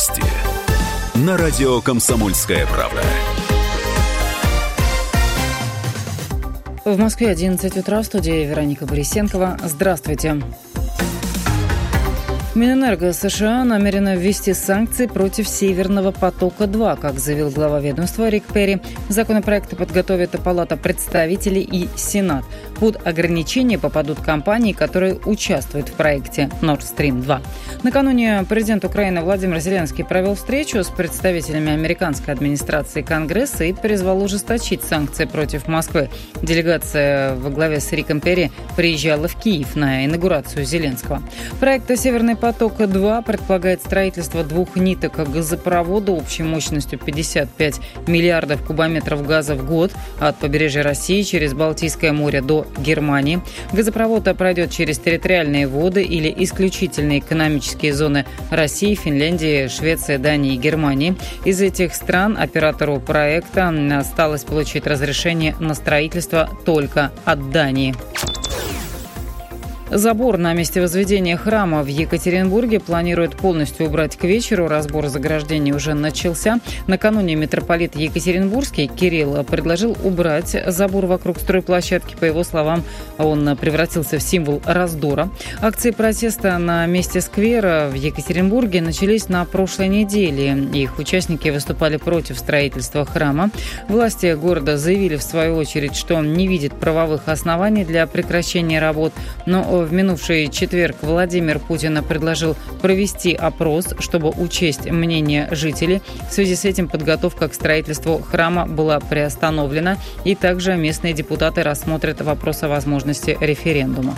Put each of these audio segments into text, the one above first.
Новости. На радио «Комсомольская правда». В Москве 11 утра в студии Вероника Борисенкова. Здравствуйте. Минэнерго США намерена ввести санкции против «Северного потока-2», как заявил глава ведомства Рик Перри. Законопроекты подготовит Палата представителей и Сенат. Под ограничения попадут компании, которые участвуют в проекте Nord Stream 2. Накануне президент Украины Владимир Зеленский провел встречу с представителями американской администрации Конгресса и призвал ужесточить санкции против Москвы. Делегация во главе с Риком Перри приезжала в Киев на инаугурацию Зеленского. Проект «Северный потока-2» предполагает строительство двух ниток газопровода общей мощностью 55 миллиардов кубометров газа в год от побережья России через Балтийское море до Германии. Газопровод пройдет через территориальные воды или исключительные экономические зоны России, Финляндии, Швеции, Дании и Германии. Из этих стран оператору проекта осталось получить разрешение на строительство только от Дании. Забор на месте возведения храма в Екатеринбурге планируют полностью убрать к вечеру. Разбор заграждений уже начался. Накануне митрополит Екатеринбургский Кирилл предложил убрать забор вокруг стройплощадки. По его словам, он превратился в символ раздора. Акции протеста на месте сквера в Екатеринбурге начались на прошлой неделе. Их участники выступали против строительства храма. Власти города заявили в свою очередь, что не видят правовых оснований для прекращения работ, но в минувший четверг Владимир Путин предложил провести опрос, чтобы учесть мнение жителей. В связи с этим подготовка к строительству храма была приостановлена, и также местные депутаты рассмотрят вопрос о возможности референдума.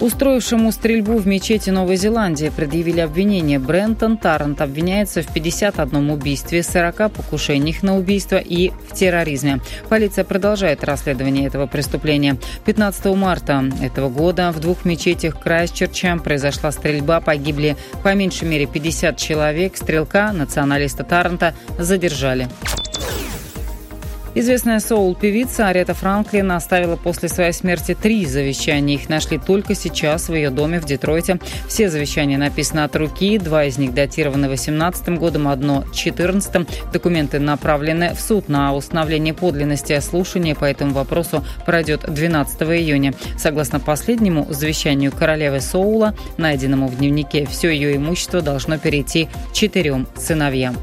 Устроившему стрельбу в мечети Новой Зеландии предъявили обвинение. Брентон Таррент обвиняется в 51 убийстве, 40 покушениях на убийство и в терроризме. Полиция продолжает расследование этого преступления. 15 марта этого года в двух мечетях Крайстчерча произошла стрельба. Погибли по меньшей мере 50 человек. Стрелка, националиста Таррента, задержали. Известная соул-певица Арета Франклин оставила после своей смерти три завещания. Их нашли только сейчас в ее доме в Детройте. Все завещания написаны от руки. Два из них датированы 18 годом, одно 14 Документы направлены в суд на установление подлинности. Слушание по этому вопросу пройдет 12 июня. Согласно последнему завещанию королевы Соула, найденному в дневнике, все ее имущество должно перейти четырем сыновьям.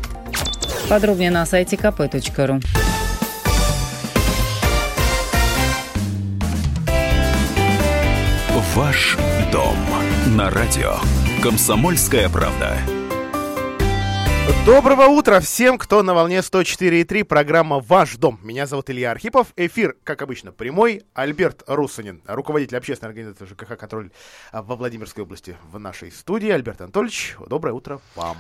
Подробнее на сайте kp.ru. Ваш дом на радио. Комсомольская правда. Доброго утра всем, кто на волне 104.3, программа «Ваш дом». Меня зовут Илья Архипов. Эфир, как обычно, прямой. Альберт Русанин, руководитель общественной организации ЖКХ «Контроль» во Владимирской области в нашей студии. Альберт Анатольевич, доброе утро вам.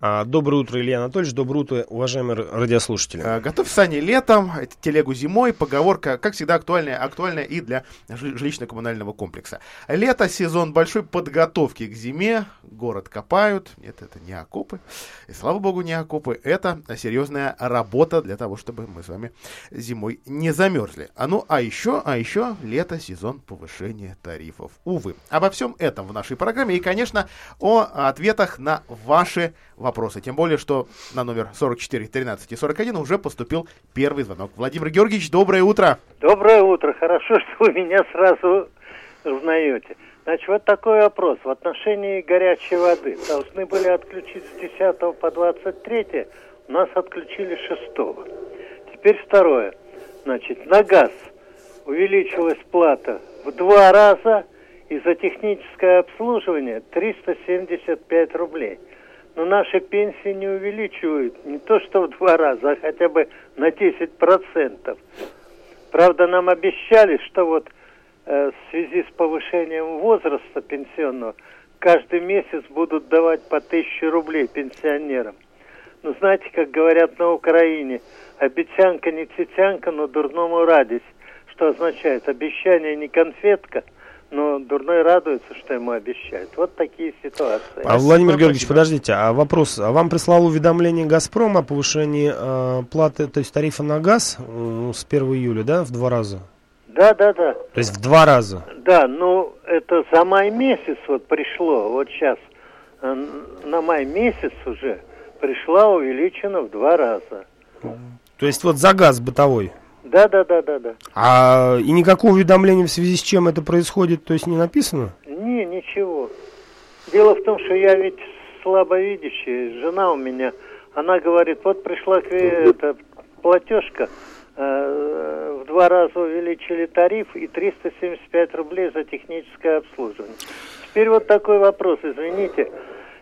А, доброе утро, Илья Анатольевич. Доброе утро, уважаемые радиослушатели. А, готовь сани летом, телегу зимой. Поговорка, как всегда, актуальная, актуальная и для жилищно-коммунального комплекса. Лето, сезон большой подготовки к зиме. Город копают. Нет, это не окопы. И, слава богу, не окопы. Это серьезная работа для того, чтобы мы с вами зимой не замерзли. А ну, а еще, а еще лето, сезон повышения тарифов. Увы. Обо всем этом в нашей программе. И, конечно, о ответах на ваши вопросы вопросы. Тем более, что на номер 44, 13 и 41 уже поступил первый звонок. Владимир Георгиевич, доброе утро. Доброе утро. Хорошо, что вы меня сразу узнаете. Значит, вот такой вопрос. В отношении горячей воды должны были отключить с 10 по 23, у нас отключили 6. Теперь второе. Значит, на газ увеличилась плата в два раза, и за техническое обслуживание 375 рублей но наши пенсии не увеличивают не то что в два раза, а хотя бы на 10%. Правда, нам обещали, что вот э, в связи с повышением возраста пенсионного каждый месяц будут давать по тысяче рублей пенсионерам. Ну, знаете, как говорят на Украине, обещанка не цитянка, но дурному радость. Что означает? Обещание не конфетка – но дурной радуется, что ему обещают. Вот такие ситуации. А, Владимир Георгиевич, подождите, а вопрос, а вам прислал уведомление «Газпром» о повышении э, платы, то есть тарифа на газ э, с 1 июля, да, в два раза? Да, да, да. То есть в два раза? Да, ну это за май месяц вот пришло, вот сейчас э, на май месяц уже пришла увеличена в два раза. То есть вот за газ бытовой? Да, да, да, да, да. А и никакого уведомления в связи с чем это происходит, то есть не написано? Не, ничего. Дело в том, что я ведь слабовидящий, жена у меня, она говорит, вот пришла к- эта платежка, э, в два раза увеличили тариф и 375 рублей за техническое обслуживание. Теперь вот такой вопрос, извините.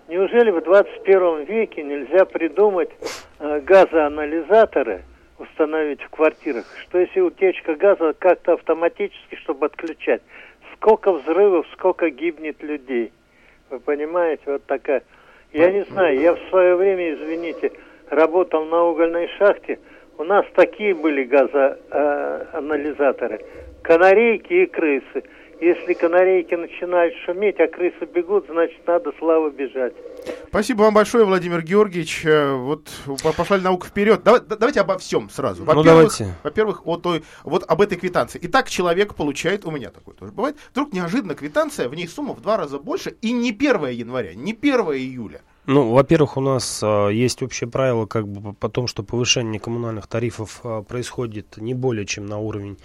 Неужели в 21 веке нельзя придумать э, газоанализаторы, установить в квартирах, что если утечка газа как-то автоматически, чтобы отключать, сколько взрывов, сколько гибнет людей. Вы понимаете, вот такая. Я не знаю, я в свое время, извините, работал на угольной шахте. У нас такие были газоанализаторы. Канарейки и крысы. Если канарейки начинают шуметь, а крысы бегут, значит, надо славу бежать. Спасибо вам большое, Владимир Георгиевич. Э, Вот по- пошла ли наука вперед. Давай- да- давайте обо всем сразу. Ну, Во-первых, давайте. во-первых, вот, той- вот об этой квитанции. Итак, человек получает, у меня такое тоже бывает, вдруг неожиданно квитанция, в ней сумма в два раза больше, и не 1 января, не 1 июля. Ну, во-первых, у нас а, есть общее правило как бы по- по том, что повышение коммунальных тарифов а, происходит не более чем на уровень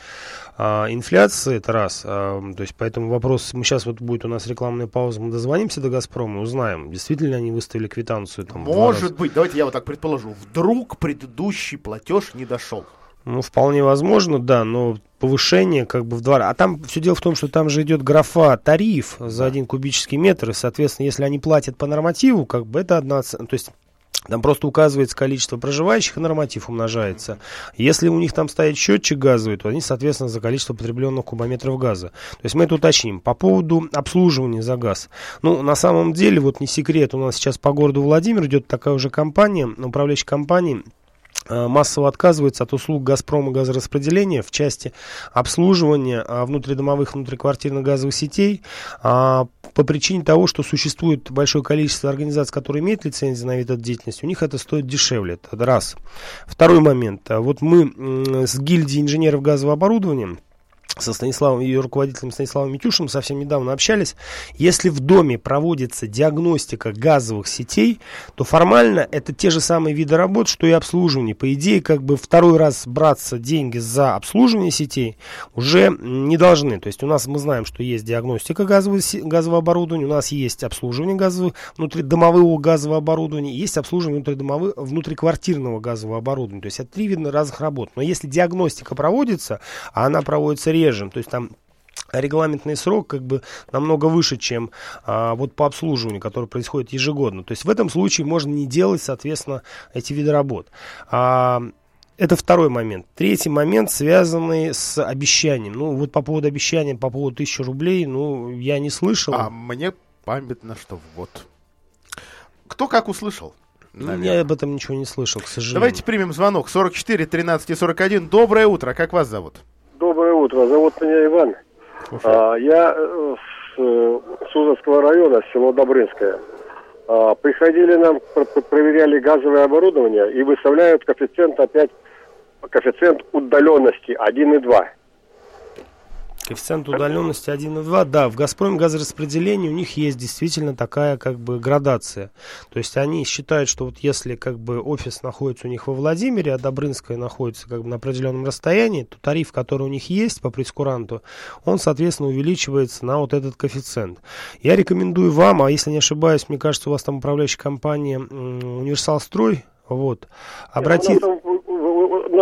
а, инфляции, это раз. А, то есть, поэтому вопрос, мы сейчас вот будет у нас рекламная пауза, мы дозвонимся до Газпрома, узнаем, действительно они выставили квитанцию там. Может быть, давайте я вот так предположу, вдруг предыдущий платеж не дошел. Ну, вполне возможно, да, но повышение как бы в два раза. А там все дело в том, что там же идет графа тариф за один кубический метр, и, соответственно, если они платят по нормативу, как бы это одна. То есть там просто указывается количество проживающих, и норматив умножается. Если у них там стоит счетчик газовый, то они, соответственно, за количество потребленных кубометров газа. То есть мы это уточним. По поводу обслуживания за газ. Ну, на самом деле, вот не секрет, у нас сейчас по городу Владимир идет такая уже компания, управляющая компания, массово отказывается от услуг «Газпрома» газораспределения в части обслуживания а, внутридомовых, внутриквартирных газовых сетей а, по причине того, что существует большое количество организаций, которые имеют лицензию на вид этой деятельности, у них это стоит дешевле. Это раз. Второй момент. А Вот мы с гильдией инженеров газового оборудования со Станиславом, ее руководителем Станиславом Митюшем совсем недавно общались. Если в доме проводится диагностика газовых сетей, то формально это те же самые виды работ, что и обслуживание. По идее, как бы второй раз браться деньги за обслуживание сетей уже не должны. То есть у нас мы знаем, что есть диагностика газового, газового оборудования, у нас есть обслуживание газового, внутридомового газового оборудования, есть обслуживание внутридомового, внутриквартирного газового оборудования. То есть это три вида разных работ. Но если диагностика проводится, а она проводится реже, то есть там регламентный срок как бы намного выше, чем а, вот по обслуживанию, которое происходит ежегодно. То есть в этом случае можно не делать, соответственно, эти виды работ. А, это второй момент. Третий момент, связанный с обещанием. Ну, вот по поводу обещания, по поводу тысячи рублей, ну, я не слышал. А мне памятно, что вот. Кто как услышал? Ну, наверное. я об этом ничего не слышал, к сожалению. Давайте примем звонок. 44 13 и 41. Доброе утро. Как вас зовут? Доброе утро. Зовут меня Иван. А, я э, с э, Сузовского района, село Добрынское. А, приходили нам, пр- пр- проверяли газовое оборудование и выставляют коэффициент опять, коэффициент удаленности 1,2. Коэффициент удаленности 1,2. Да, в «Газпроме» газораспределении у них есть действительно такая как бы градация. То есть они считают, что вот если как бы офис находится у них во Владимире, а Добрынская находится как бы на определенном расстоянии, то тариф, который у них есть по прескуранту, он, соответственно, увеличивается на вот этот коэффициент. Я рекомендую вам, а если не ошибаюсь, мне кажется, у вас там управляющая компания м, «Универсал Строй», вот, обратиться...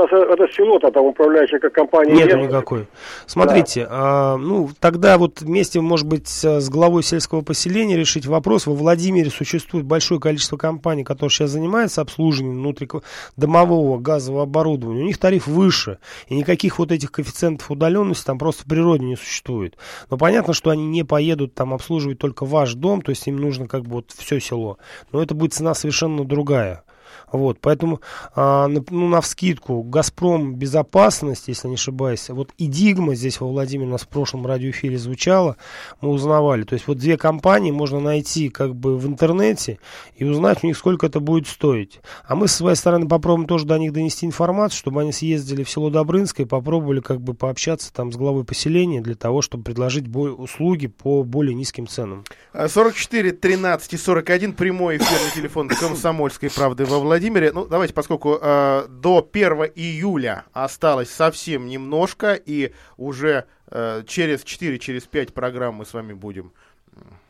Нас, это село-то там управляющая как компания. Нету нет. никакой. Смотрите, а, ну тогда вот вместе, может быть, с с главой сельского поселения решить вопрос. Во Владимире существует большое количество компаний, которые сейчас занимаются обслуживанием внутридомового газового оборудования. У них тариф выше, и никаких вот этих коэффициентов удаленности там просто в природе не существует. Но понятно, что они не поедут там обслуживать только ваш дом, то есть им нужно как бы вот все село. Но это будет цена совершенно другая. Вот, поэтому, а, ну, на вскидку, «Газпром» безопасность, если не ошибаюсь, вот и «Дигма» здесь во Владимире у нас в прошлом радиоэфире звучало, мы узнавали. То есть вот две компании можно найти как бы в интернете и узнать у них, сколько это будет стоить. А мы, с своей стороны, попробуем тоже до них донести информацию, чтобы они съездили в село Добрынское и попробовали как бы пообщаться там с главой поселения для того, чтобы предложить услуги по более низким ценам. 44 13 и 41 прямой эфирный телефон комсомольской правды Владимире. Ну, давайте, поскольку э, до 1 июля осталось совсем немножко, и уже э, через 4, через 5 программ мы с вами будем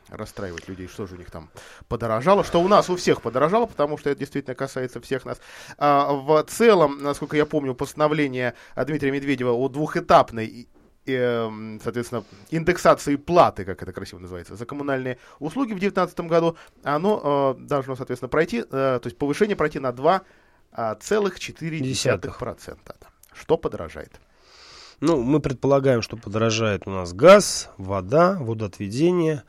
расстраивать людей, что же у них там подорожало, что у нас у всех подорожало, потому что это действительно касается всех нас. А, в целом, насколько я помню, постановление Дмитрия Медведева о двухэтапной соответственно, индексации платы, как это красиво называется, за коммунальные услуги в 2019 году, оно э, должно, соответственно, пройти, э, то есть повышение пройти на 2,4%. Что подорожает? Ну, мы предполагаем, что подорожает у нас газ, вода, водоотведение,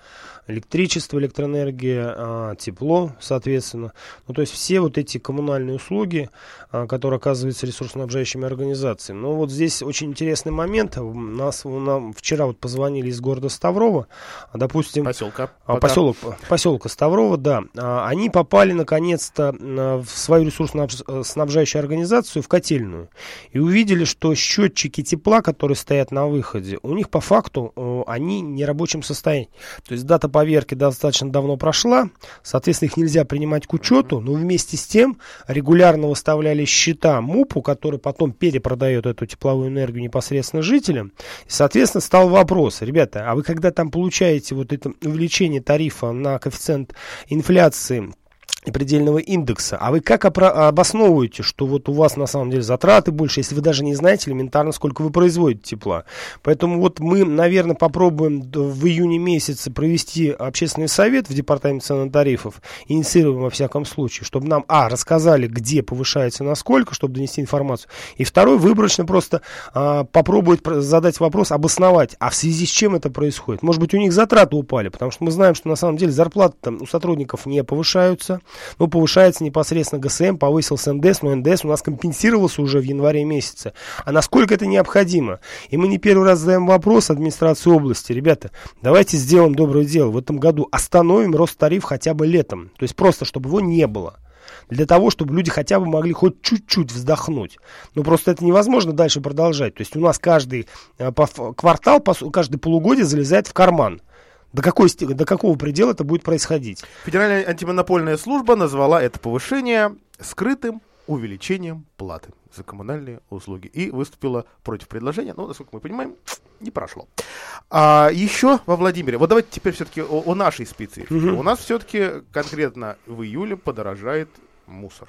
электричество, электроэнергия, а, тепло, соответственно. Ну, то есть все вот эти коммунальные услуги, а, которые оказываются ресурсоснабжающими организациями. Но вот здесь очень интересный момент. Нас, нам вчера вот позвонили из города Ставрова, допустим... Поселка. А, поселок, поселка Ставрова, да. Они попали наконец-то в свою ресурсоснабжающую организацию, в котельную, и увидели, что счетчики тепла, которые стоят на выходе, у них по факту они не рабочем состоянии. То есть дата поверки достаточно давно прошла, соответственно, их нельзя принимать к учету, но вместе с тем регулярно выставляли счета МУПу, который потом перепродает эту тепловую энергию непосредственно жителям. И, соответственно, стал вопрос, ребята, а вы когда там получаете вот это увеличение тарифа на коэффициент инфляции предельного индекса. А вы как обосновываете, что вот у вас на самом деле затраты больше, если вы даже не знаете элементарно, сколько вы производите тепла? Поэтому вот мы, наверное, попробуем в июне месяце провести общественный совет в департаменте цен и тарифов, инициируем во всяком случае, чтобы нам, а, рассказали, где повышается, насколько, чтобы донести информацию, и второй, выборочно просто а, попробовать задать вопрос, обосновать, а в связи с чем это происходит? Может быть, у них затраты упали, потому что мы знаем, что на самом деле зарплаты там у сотрудников не повышаются, ну, повышается непосредственно ГСМ, повысился НДС, но НДС у нас компенсировался уже в январе месяце. А насколько это необходимо? И мы не первый раз задаем вопрос администрации области. Ребята, давайте сделаем доброе дело. В этом году остановим рост тариф хотя бы летом. То есть просто, чтобы его не было для того, чтобы люди хотя бы могли хоть чуть-чуть вздохнуть. Ну, просто это невозможно дальше продолжать. То есть у нас каждый э, квартал, каждый полугодие залезает в карман. До, какой, до какого предела это будет происходить? Федеральная антимонопольная служба назвала это повышение скрытым увеличением платы за коммунальные услуги и выступила против предложения, но, насколько мы понимаем, не прошло. А еще во Владимире, вот давайте теперь все-таки о, о нашей специфике. Угу. У нас все-таки конкретно в июле подорожает мусор.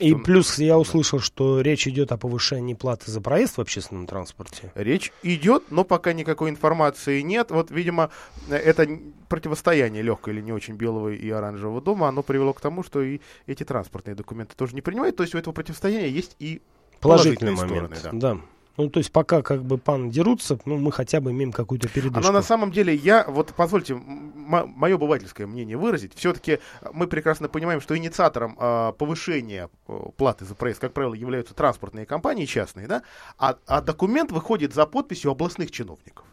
И плюс я услышал, что речь идет о повышении платы за проезд в общественном транспорте. Речь идет, но пока никакой информации нет. Вот, видимо, это противостояние легкое или не очень белого и оранжевого дома, оно привело к тому, что и эти транспортные документы тоже не принимают. То есть у этого противостояния есть и положительные, положительные момент, стороны. Да. да. Ну, то есть пока как бы пан дерутся, ну, мы хотя бы имеем какую-то передышку. Но на самом деле я, вот позвольте мое обывательское мнение выразить. Все-таки мы прекрасно понимаем, что инициатором э, повышения э, платы за проезд, как правило, являются транспортные компании частные, да, а, а документ выходит за подписью областных чиновников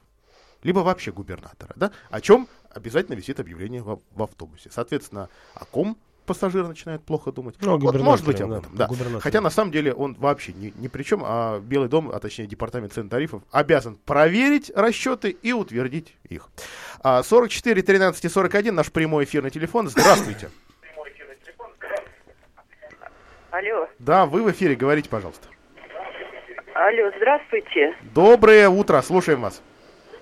либо вообще губернатора, да, о чем обязательно висит объявление в, в автобусе. Соответственно, о ком пассажиры начинают плохо думать. Ну, вот, может быть об этом, да. да. Хотя на самом деле он вообще ни, ни при чем, а Белый дом, а точнее департамент цен тарифов, обязан проверить расчеты и утвердить их. 44 13 и 41 наш прямой эфирный телефон. Здравствуйте. Алло. Да, вы в эфире, говорите, пожалуйста. Алло, здравствуйте. Доброе утро, слушаем вас.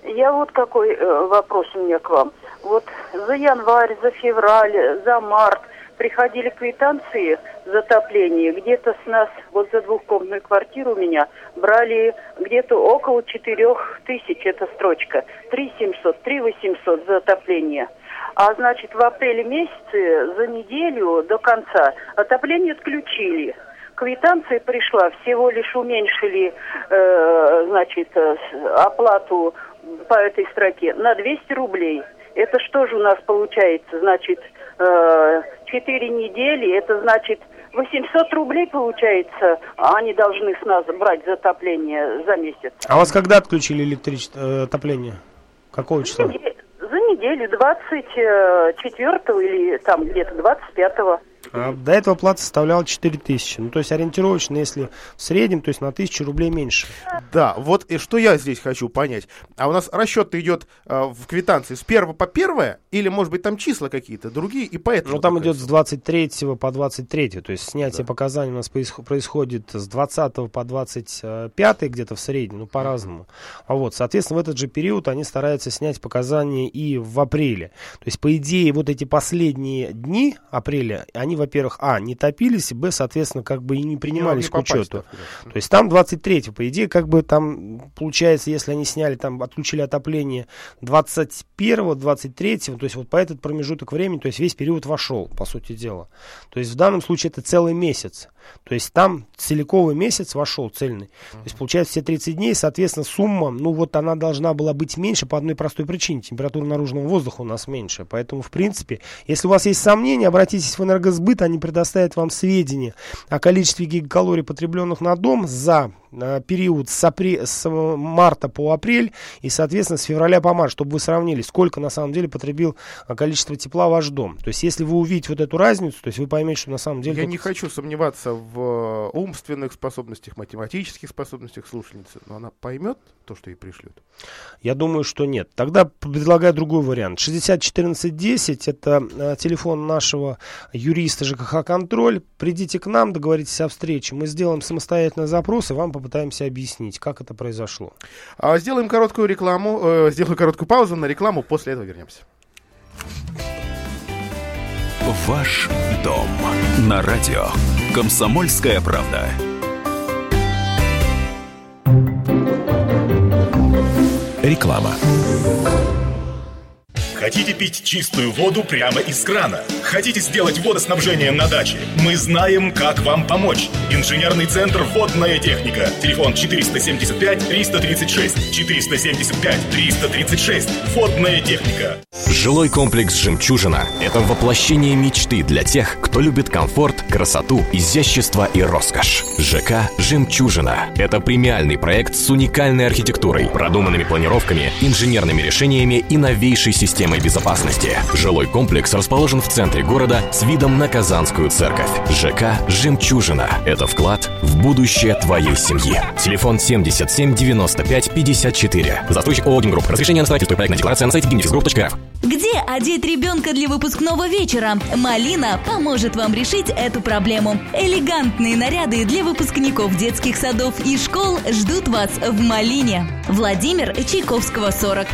Я вот какой э, вопрос у меня к вам. Вот за январь, за февраль, за март приходили квитанции за отопление. Где-то с нас, вот за двухкомнатную квартиру у меня, брали где-то около четырех тысяч, эта строчка. Три семьсот, три восемьсот за отопление. А значит, в апреле месяце за неделю до конца отопление отключили. Квитанция пришла, всего лишь уменьшили, э, значит, э, оплату по этой строке на 200 рублей. Это что же у нас получается? Значит, Э, четыре недели, это значит 800 рублей получается, а они должны с нас брать за отопление за месяц. А вас когда отключили электричество, э, отопление? Какого числа? За неделю, 24 или там где-то 25-го. А до этого плата составляла 4 тысячи. Ну, то есть ориентировочно, если в среднем, то есть на тысячу рублей меньше. Да, вот и что я здесь хочу понять. А у нас расчет идет э, в квитанции с первого по первое, или, может быть, там числа какие-то другие, и поэтому... Ну, там идет с 23 по 23, то есть снятие Да. показаний у нас происход- происходит с 20 по 25 где-то в среднем, ну, по-разному. А вот, соответственно, в этот же период они стараются снять показания и в апреле. То есть, по идее, вот эти последние дни апреля, они, во-первых, а, не топились, и, б, соответственно, как бы и не принимались не к попасть, учету. да, То есть там 23 по идее, как бы там, получается, если они сняли, там, отключили отопление 21 23 то есть вот по этот промежуток времени, то есть весь период вошел, по сути дела. То есть в данном случае это целый месяц. То есть там целиковый месяц вошел цельный. То есть получается все 30 дней, соответственно, сумма, ну вот она должна была быть меньше по одной простой причине. Температура наружного воздуха у нас меньше. Поэтому, в принципе, если у вас есть сомнения, обратитесь в энергосбыт, они предоставят вам сведения о количестве гигакалорий, потребленных на дом за период с, апре- с э, марта по апрель и, соответственно, с февраля по март, чтобы вы сравнили, сколько на самом деле потребил э, количество тепла ваш дом. То есть, если вы увидите вот эту разницу, то есть вы поймете, что на самом деле... Я тут не хочу сомневаться в э, умственных способностях, математических способностях слушательницы, но она поймет то, что ей пришлют. Я думаю, что нет. Тогда предлагаю другой вариант. 601410 это телефон нашего юриста ЖКХ «Контроль». Придите к нам, договоритесь о встрече. Мы сделаем самостоятельный запрос и вам попытаемся объяснить, как это произошло. А, сделаем короткую рекламу, э, сделаю короткую паузу на рекламу, после этого вернемся. Ваш дом на радио. Комсомольская правда. Реклама. Хотите пить чистую воду прямо из крана? Хотите сделать водоснабжение на даче? Мы знаем, как вам помочь. Инженерный центр «Водная техника». Телефон 475-336. 475-336. «Водная техника». Жилой комплекс «Жемчужина» — это воплощение мечты для тех, кто любит комфорт, красоту, изящество и роскошь. ЖК «Жемчужина» — это премиальный проект с уникальной архитектурой, продуманными планировками, инженерными решениями и новейшей системой безопасности. Жилой комплекс расположен в центре города с видом на Казанскую церковь. ЖК «Жемчужина» — это вклад в будущее твоей семьи. Телефон 77 95 54. Застройщик ООО «Гимгрупп». Разрешение на строительство и проектная декларация на сайте gimnifisgroup.rf. Где одеть ребенка для выпускного вечера? Малина поможет вам решить эту проблему. Элегантные наряды для выпускников детских садов и школ ждут вас в Малине. Владимир Чайковского, 40.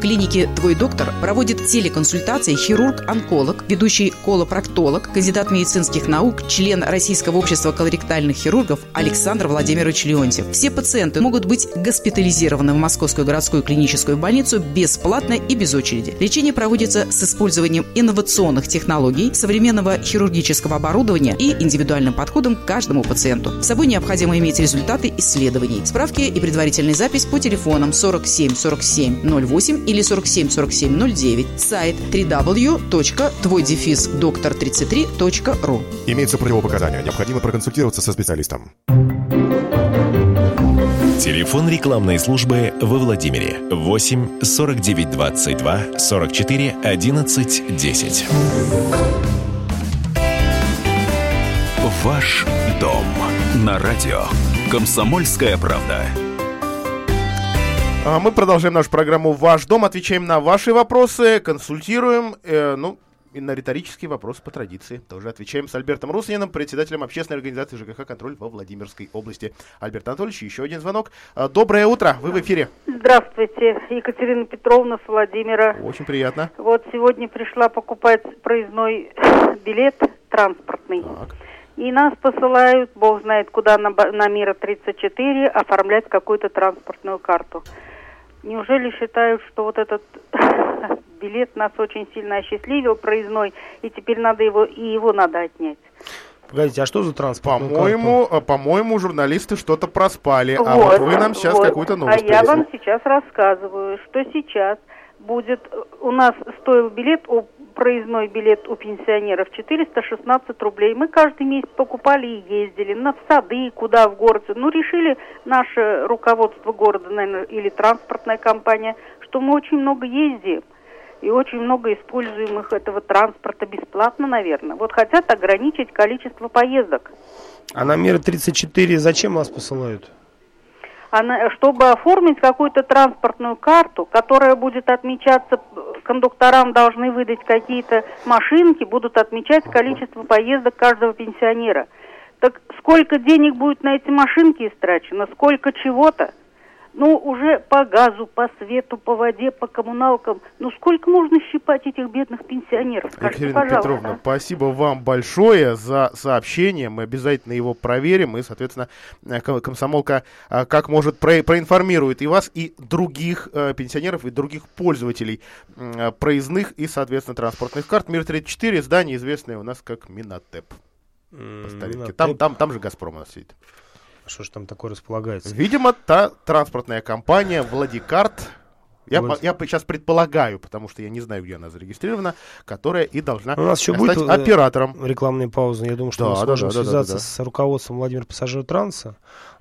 Клинике «Твой доктор» проводит телеконсультации хирург-онколог, ведущий колопроктолог, кандидат медицинских наук, член Российского общества колоректальных хирургов Александр Владимирович Леонтьев. Все пациенты могут быть госпитализированы в Московскую городскую клиническую больницу бесплатно и без очереди. Лечение проводится с использованием инновационных технологий, современного хирургического оборудования и индивидуальным подходом к каждому пациенту. С собой необходимо иметь результаты исследований. Справки и предварительная запись по телефонам 47 47 08 или 47 47 09. Сайт www.твойдефисдоктор33.ру Имеются противопоказания. Необходимо проконсультироваться со специалистом. Телефон рекламной службы во Владимире 8 49 22 44 11 10. Ваш дом на радио. Комсомольская правда. Мы продолжаем нашу программу «Ваш дом», отвечаем на ваши вопросы, консультируем, э, ну, и на риторические вопросы по традиции. Тоже отвечаем с Альбертом Русаниным, председателем общественной организации ЖКХ «Контроль» во Владимирской области. Альберт Анатольевич, еще один звонок. А, Доброе утро, вы в эфире. Здравствуйте, Екатерина Петровна с Владимира. Очень приятно. Вот сегодня пришла покупать проездной билет транспортный. И нас посылают, бог знает куда, на, на Мира 34, оформлять какую-то транспортную карту. Неужели считают, что вот этот билет нас очень сильно осчастливил, проездной, и теперь надо его, и его надо отнять? Погодите, а что за транспорт? По-моему, а, по-моему, журналисты что-то проспали, а вот вы нам сейчас вот. какую-то новость А я принесли. вам сейчас рассказываю, что сейчас будет, э, у нас стоил билет, у, проездной билет у пенсионеров 416 рублей. Мы каждый месяц покупали и ездили на в сады, куда в город. Ну, решили наше руководство города, наверное, или транспортная компания, что мы очень много ездим и очень много используем их этого транспорта бесплатно, наверное. Вот хотят ограничить количество поездок. А на мир 34 зачем вас посылают? Она, чтобы оформить какую-то транспортную карту, которая будет отмечаться, кондукторам должны выдать какие-то машинки, будут отмечать количество поездок каждого пенсионера. Так сколько денег будет на эти машинки истрачено, сколько чего-то? Ну, уже по газу, по свету, по воде, по коммуналкам. Ну, сколько можно щипать этих бедных пенсионеров? Скажите, Екатерина пожалуйста. Петровна, спасибо вам большое за сообщение. Мы обязательно его проверим. И, соответственно, э, ком- комсомолка э, как может про- проинформирует и вас, и других э, пенсионеров, и других пользователей проездных и, соответственно, транспортных карт. Мир 34, здание известное у нас как Минотеп. По старинке. Там, там, там же Газпром у нас сидит. Что же там такое располагается? Видимо, та транспортная компания Владикарт, я, по- я сейчас предполагаю, потому что я не знаю, где она зарегистрирована, которая и должна У нас еще стать будет э, оператором. рекламные паузы. Я думаю, что Да, мы да, сможем да, да, да, связаться да. с руководством Владимира Пассажир Транса,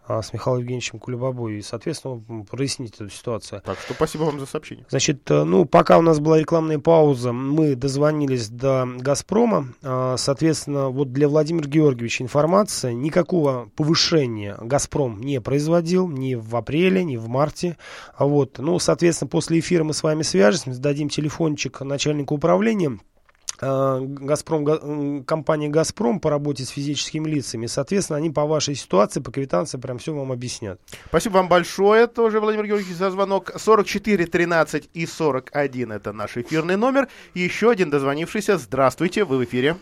с Михаилом Евгеньевичем Кулебабой и, соответственно, прояснить эту ситуацию. Так что спасибо вам за сообщение. Значит, э, ну, пока у нас была рекламная пауза, мы дозвонились до «Газпрома». А, Соответственно, вот для Владимира Георгиевича информация. Никакого повышения «Газпром» не производил ни в апреле, ни в марте. А Вот. Ну, соответственно, после эфира мы с вами свяжемся, дадим телефончик начальнику управления. А, Газпром, компания «Газпром» по работе с физическими лицами. Соответственно, они по вашей ситуации, по квитанции прям все вам объяснят. Спасибо вам большое тоже, Владимир Георгиевич, за звонок. 44 13 и 41 это наш эфирный номер. Еще один дозвонившийся. Здравствуйте, вы в эфире.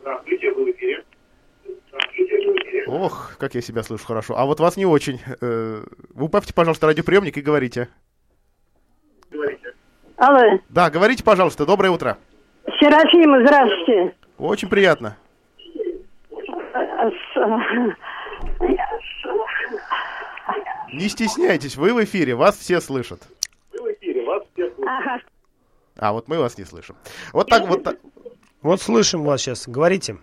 Здравствуйте, вы в эфире. Ох, как я себя слышу хорошо. А вот вас не очень. Э, Вы убавьте, пожалуйста, радиоприемник и говорите. Алло, Да, говорите, пожалуйста. Доброе утро. Серафима, здравствуйте. Очень приятно. Не стесняйтесь, вы в эфире, вас все слышат. Ага. А, вот мы вас не слышим. Вот так вот. так. Вот слышим вас сейчас. Говорите.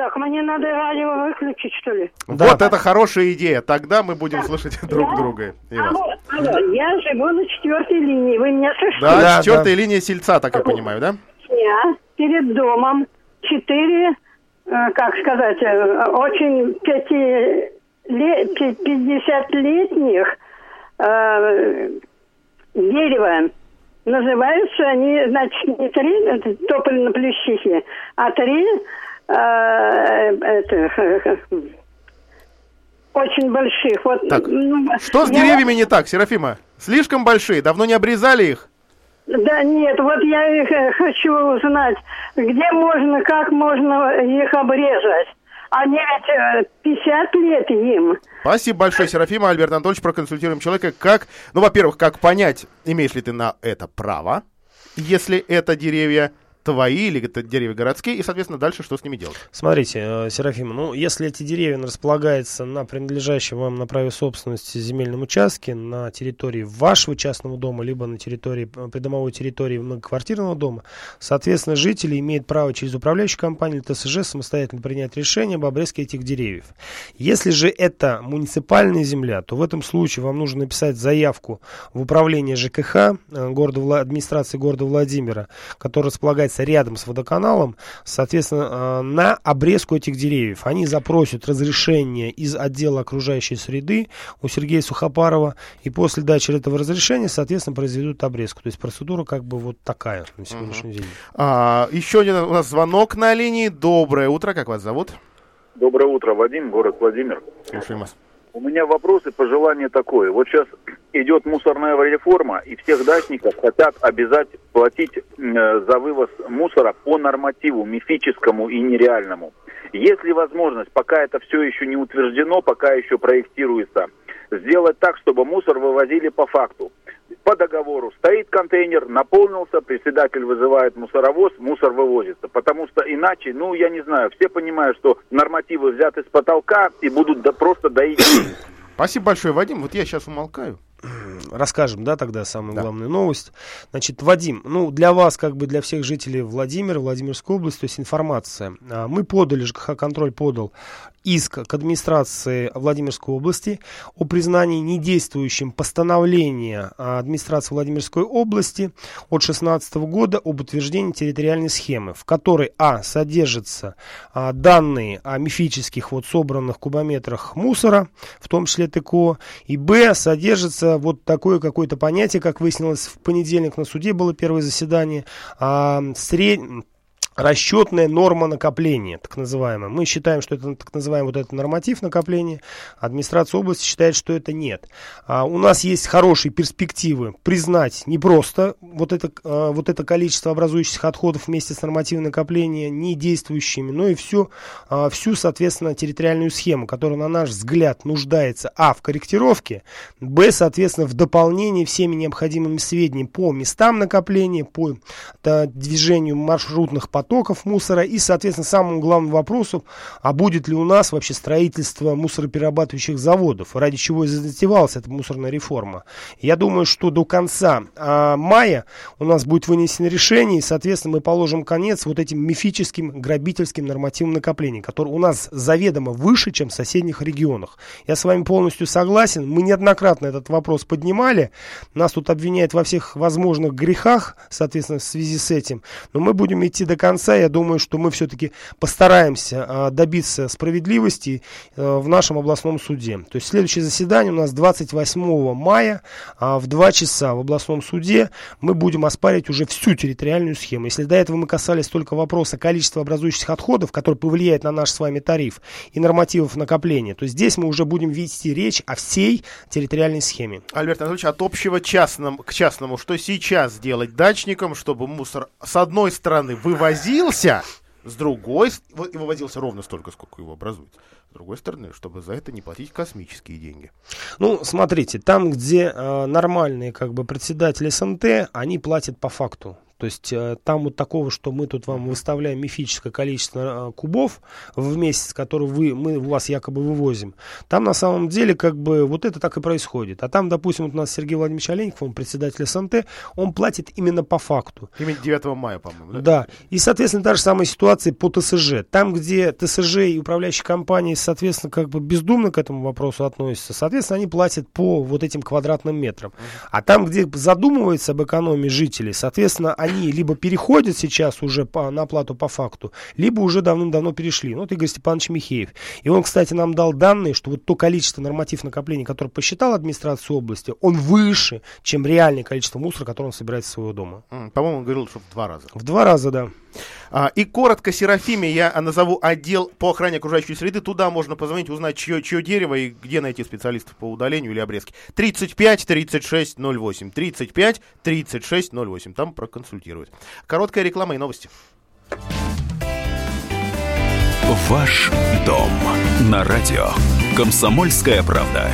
Так, мне надо радио выключить, что ли? Вот это хорошая идея. Тогда мы будем слышать друг друга. и вас. Алло, я живу на четвертой линии, вы меня слышите? Да, четвертая линия сельца, так я понимаю, да? Я перед домом четыре, э, как сказать, э, очень пяти, 50-летних э, дерева. Называются они, значит, не три это тополь на плющихе, а три э, это, очень больших. Вот, Так, ну, Что с я- деревьями не так, Серафима? Слишком большие, давно не обрезали их? Да нет, вот я их э, хочу узнать, где можно, как можно их обрезать. Они ведь э, 50 лет им. Спасибо большое, Серафима. Альберт Анатольевич, проконсультируем человека, как, ну, во-первых, как понять, имеешь ли ты на это право, если это деревья твои или это деревья городские, и, соответственно, дальше что с ними делать? Смотрите, э, Серафима, ну, если эти деревья располагаются на принадлежащем вам на праве собственности земельном участке, на территории вашего частного дома, либо на территории, э, придомовой территории многоквартирного дома, соответственно, жители имеют право через управляющую компанию или ТСЖ самостоятельно принять решение об обрезке этих деревьев. Если же это муниципальная земля, то в этом случае вам нужно написать заявку в управление ЖКХ э, города, администрации города Владимира, который располагается рядом с водоканалом, соответственно, э, на обрезку этих деревьев. Они запросят разрешение из отдела окружающей среды у Сергея Сухопарова, и после дачи этого разрешения, соответственно, произведут обрезку. То есть процедура как бы вот такая на сегодняшний день. А, еще один у нас звонок на линии. Доброе утро, как вас зовут? Доброе утро, Вадим, город Владимир. Слушаем вас. У меня вопрос и пожелание такое. Вот сейчас идет мусорная реформа, и всех дачников хотят обязать платить э, за вывоз мусора по нормативу мифическому и нереальному. Есть ли возможность, пока это все еще не утверждено, пока еще проектируется, сделать так, чтобы мусор вывозили по факту? По договору стоит контейнер, наполнился, председатель вызывает мусоровоз, мусор вывозится. Потому что иначе, ну, я не знаю, все понимают, что нормативы взяты с потолка и будут до- просто доить. Спасибо большое, Вадим. Вот я сейчас умолкаю. расскажем, да, тогда самую да. главную новость. Значит, Вадим, ну, для вас, как бы для всех жителей Владимира, Владимирской области, то есть информация. А, мы подали, ЖКХ «Контроль» подал иск к администрации Владимирской области о признании недействующим постановления администрации Владимирской области от 2016 года об утверждении территориальной схемы, в которой, а, содержатся а, данные о мифических вот собранных кубометрах мусора, в том числе ТКО, и, б, содержится вот такое какое-то понятие, как выяснилось в понедельник на суде было первое заседание, а, сред расчетная норма накопления, так называемая. Мы считаем, что это так называемый вот этот норматив накопления. Администрация области считает, что это нет. А, у нас есть хорошие перспективы признать не просто вот это, а, вот это количество образующихся отходов вместе с нормативом накопления не действующими, но и всю, а, всю, соответственно, территориальную схему, которая, на наш взгляд, нуждается, а, в корректировке, б, соответственно, в дополнении всеми необходимыми сведениями по местам накопления, по да, движению маршрутных потоков, потоков мусора и, соответственно, самому главному вопросу, а будет ли у нас вообще строительство мусороперерабатывающих заводов, ради чего и затевалась эта мусорная реформа. Я думаю, что до конца а, мая у нас будет вынесено решение, и, соответственно, мы положим конец вот этим мифическим грабительским нормативным накоплениям, которые у нас заведомо выше, чем в соседних регионах. Я с вами полностью согласен. Мы неоднократно этот вопрос поднимали. Нас тут обвиняют во всех возможных грехах, соответственно, в связи с этим. Но мы будем идти до конца конца, я думаю, что мы все-таки постараемся а, добиться справедливости а, в нашем областном суде. То есть следующее заседание у нас 28 мая а, в 2 часа в областном суде. Мы будем оспаривать уже всю территориальную схему. Если до этого мы касались только вопроса количества образующихся отходов, который повлияет на наш с вами тариф и нормативов накопления, то здесь мы уже будем вести речь о всей территориальной схеме. Альберт Анатольевич, от общего частному, к частному, что сейчас делать дачникам, чтобы мусор с одной стороны вывозить вывозился, с другой, и вывозился ровно столько, сколько его образуется. С другой стороны, чтобы за это не платить космические деньги. Ну, смотрите, там, где э, нормальные как бы председатели СНТ, они платят по факту. То есть э, там вот такого, что мы тут вам выставляем мифическое количество э, кубов в месяц, который вы, мы у вас якобы вывозим, там на самом деле как бы вот это так и происходит. А там, допустим, вот у нас Сергей Владимирович Оленьков, он председатель СНТ, он платит именно по факту. Именно 9 мая, по-моему, да? Да. И, соответственно, та же самая ситуация по ТСЖ. Там, где ТСЖ и управляющие компании, соответственно, как бы бездумно к этому вопросу относятся, соответственно, они платят по вот этим квадратным метрам. А там, где задумываются об экономии жителей, соответственно, они они либо переходят сейчас уже по, на оплату по факту, либо уже давным-давно перешли. Ну, вот Игорь Степанович Михеев. И он, кстати, нам дал данные, что вот то количество норматив накопления, которое посчитал администрация области, он выше, чем реальное количество мусора, которое он собирает из своего дома. По-моему, он говорил, что в два раза. В два раза, да. А, и коротко, Серафиме, я назову отдел по охране окружающей среды. Туда можно позвонить, узнать, чье, чье дерево и где найти специалистов по удалению или обрезке. 35 36 08. 35 36 08. Там проконсультируют. Короткая реклама и новости. Ваш дом на радио. Комсомольская правда.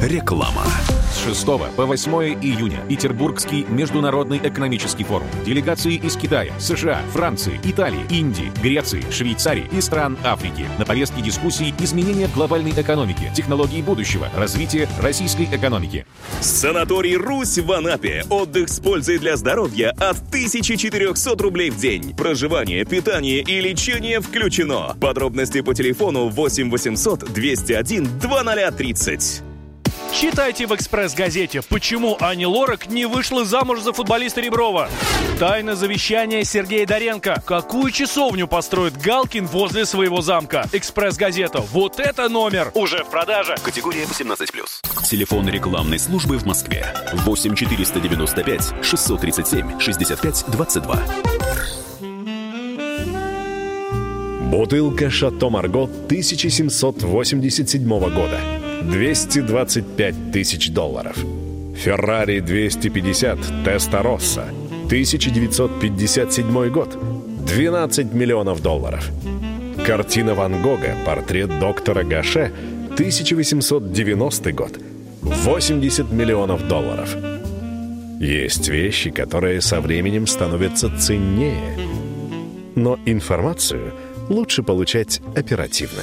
Реклама. С 6 по 8 июня Петербургский международный экономический форум. Делегации из Китая, США, Франции, Италии, Индии, Греции, Швейцарии и стран Африки. На повестке дискуссий изменения глобальной экономики, технологии будущего, развитие российской экономики. Санаторий «Русь» в Анапе. Отдых с пользой для здоровья от 1400 рублей в день. Проживание, питание и лечение включено. Подробности по телефону 8 800 201 2030. Читайте в «Экспресс-газете», почему Ани Лорак не вышла замуж за футболиста Реброва. Тайна завещания Сергея Доренко. Какую часовню построит Галкин возле своего замка? «Экспресс-газета». Вот это номер! Уже в продаже. Категория 18+. Телефон рекламной службы в Москве. 8 495 637 65 22. Бутылка «Шато Марго» 1787 года. 225 тысяч долларов. Феррари 250 Теста Росса. 1957 год. 12 миллионов долларов. Картина Ван Гога «Портрет доктора Гаше» 1890 год. 80 миллионов долларов. Есть вещи, которые со временем становятся ценнее. Но информацию лучше получать оперативно.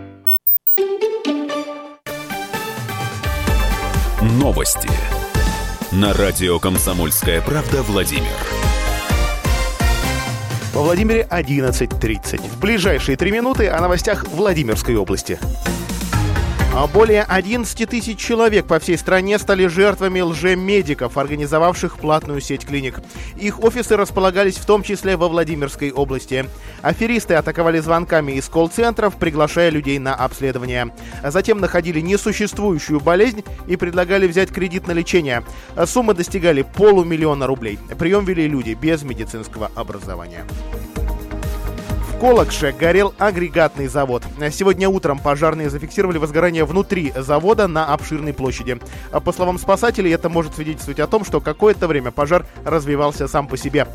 Новости. На радио «Комсомольская правда» Владимир. Во Владимире 11.30. В ближайшие три минуты о новостях Владимирской области. А более 11 тысяч человек по всей стране стали жертвами лжемедиков, организовавших платную сеть клиник. Их офисы располагались в том числе во Владимирской области. Аферисты атаковали звонками из колл-центров, приглашая людей на обследование. Затем находили несуществующую болезнь и предлагали взять кредит на лечение. Суммы достигали полумиллиона рублей. Прием вели люди без медицинского образования. Колокше горел агрегатный завод. Сегодня утром пожарные зафиксировали возгорание внутри завода на обширной площади. По словам спасателей, это может свидетельствовать о том, что какое-то время пожар развивался сам по себе.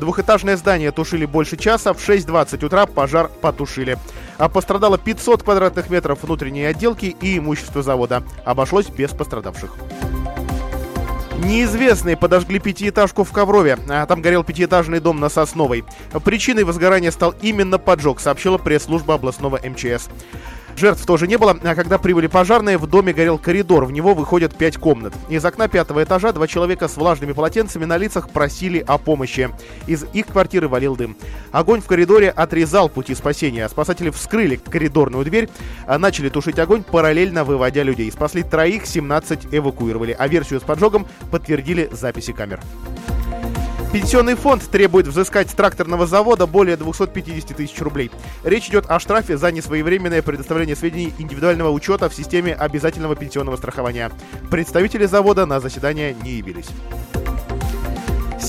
Двухэтажное здание тушили больше часа, в 6.20 утра пожар потушили. А пострадало 500 квадратных метров внутренней отделки и имущества завода. Обошлось без пострадавших. Неизвестные подожгли пятиэтажку в Коврове. А там горел пятиэтажный дом на Сосновой. Причиной возгорания стал именно поджог, сообщила пресс-служба областного МЧС. Жертв тоже не было, а когда прибыли пожарные, в доме горел коридор, в него выходят пять комнат. Из окна пятого этажа два человека с влажными полотенцами на лицах просили о помощи. Из их квартиры валил дым. Огонь в коридоре отрезал пути спасения. Спасатели вскрыли коридорную дверь, а начали тушить огонь, параллельно выводя людей. Спасли троих, 17 эвакуировали, а версию с поджогом подтвердили записи камер. Пенсионный фонд требует взыскать с тракторного завода более 250 тысяч рублей. Речь идет о штрафе за несвоевременное предоставление сведений индивидуального учета в системе обязательного пенсионного страхования. Представители завода на заседание не явились.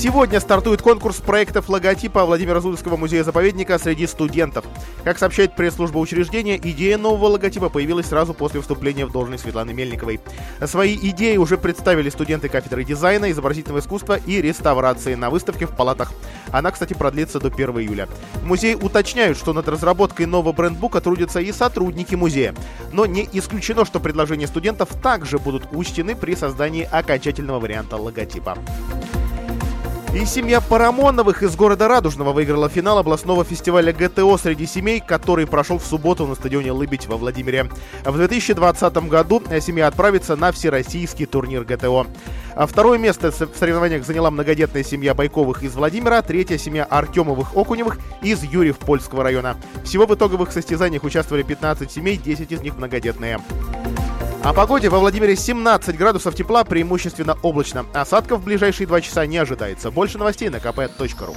Сегодня стартует конкурс проектов логотипа Владимира Зудовского музея-заповедника среди студентов. Как сообщает пресс-служба учреждения, идея нового логотипа появилась сразу после вступления в должность Светланы Мельниковой. Свои идеи уже представили студенты кафедры дизайна, изобразительного искусства и реставрации на выставке в палатах. Она, кстати, продлится до 1 июля. Музей уточняют, что над разработкой нового брендбука трудятся и сотрудники музея. Но не исключено, что предложения студентов также будут учтены при создании окончательного варианта логотипа. И семья Парамоновых из города Радужного выиграла финал областного фестиваля ГТО среди семей, который прошел в субботу на стадионе Лыбедь во Владимире. В 2020 году семья отправится на всероссийский турнир ГТО. А второе место в соревнованиях заняла многодетная семья Байковых из Владимира, третья семья Артемовых-Окуневых из Юрьев Польского района. Всего в итоговых состязаниях участвовали 15 семей, 10 из них многодетные. О погоде во Владимире 17 градусов тепла, преимущественно облачно. Осадков в ближайшие два часа не ожидается. Больше новостей на kp.ru.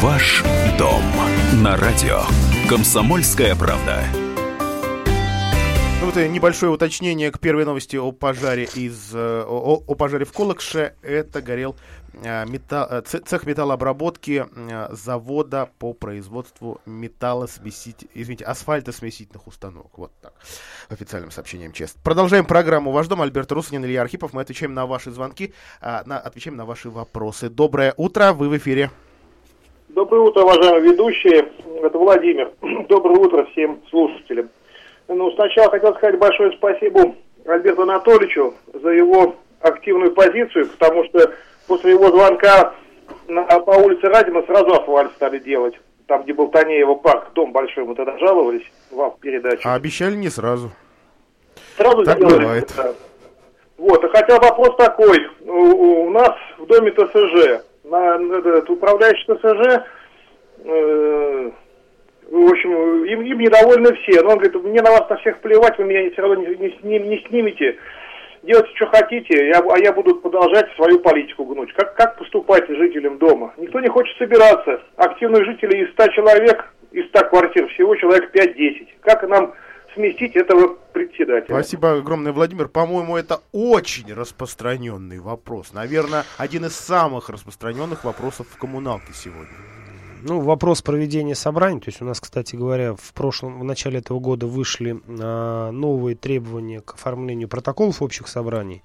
Ваш дом на радио. Комсомольская правда. Ну, вот небольшое уточнение к первой новости о пожаре из о, о пожаре в Колокше. Это горел металл, цех металлообработки завода по производству металлосмеситель, извините, асфальтосмесительных установок. Вот так. В официальном сообщении МЧС. Продолжаем программу «Ваш дом». Альберт Русанин, Илья Архипов. Мы отвечаем на ваши звонки, на, отвечаем на ваши вопросы. Доброе утро, вы в эфире. Доброе утро, уважаемые ведущие. Это Владимир. Доброе утро всем слушателям. Ну, сначала хотел сказать большое спасибо Альберту Анатольевичу за его активную позицию, потому что после его звонка на, по улице Радина сразу асфальт стали делать. Там, где был Танеева парк, дом большой, мы тогда жаловались вам в передаче. А обещали не сразу. Сразу так сделали. бывает. Да. Вот, и хотя вопрос такой. У, у нас в доме ТСЖ, на, на этот управляющий ТСЖ, э, в общем, им, им недовольны все. Но он говорит, мне на вас на всех плевать, вы меня все равно не, не, не, снимете. Делайте, что хотите, я, а я буду продолжать свою политику гнуть. Как, как поступать жителям дома? Никто не хочет собираться. Активных жителей из 100 человек, из 100 квартир, всего человек 5-10. Как нам сместить этого председателя. Спасибо огромное, Владимир. По-моему, это очень распространенный вопрос. Наверное, один из самых распространенных вопросов в коммуналке сегодня. Ну, вопрос проведения собраний. То есть у нас, кстати говоря, в прошлом, в начале этого года вышли а, новые требования к оформлению протоколов общих собраний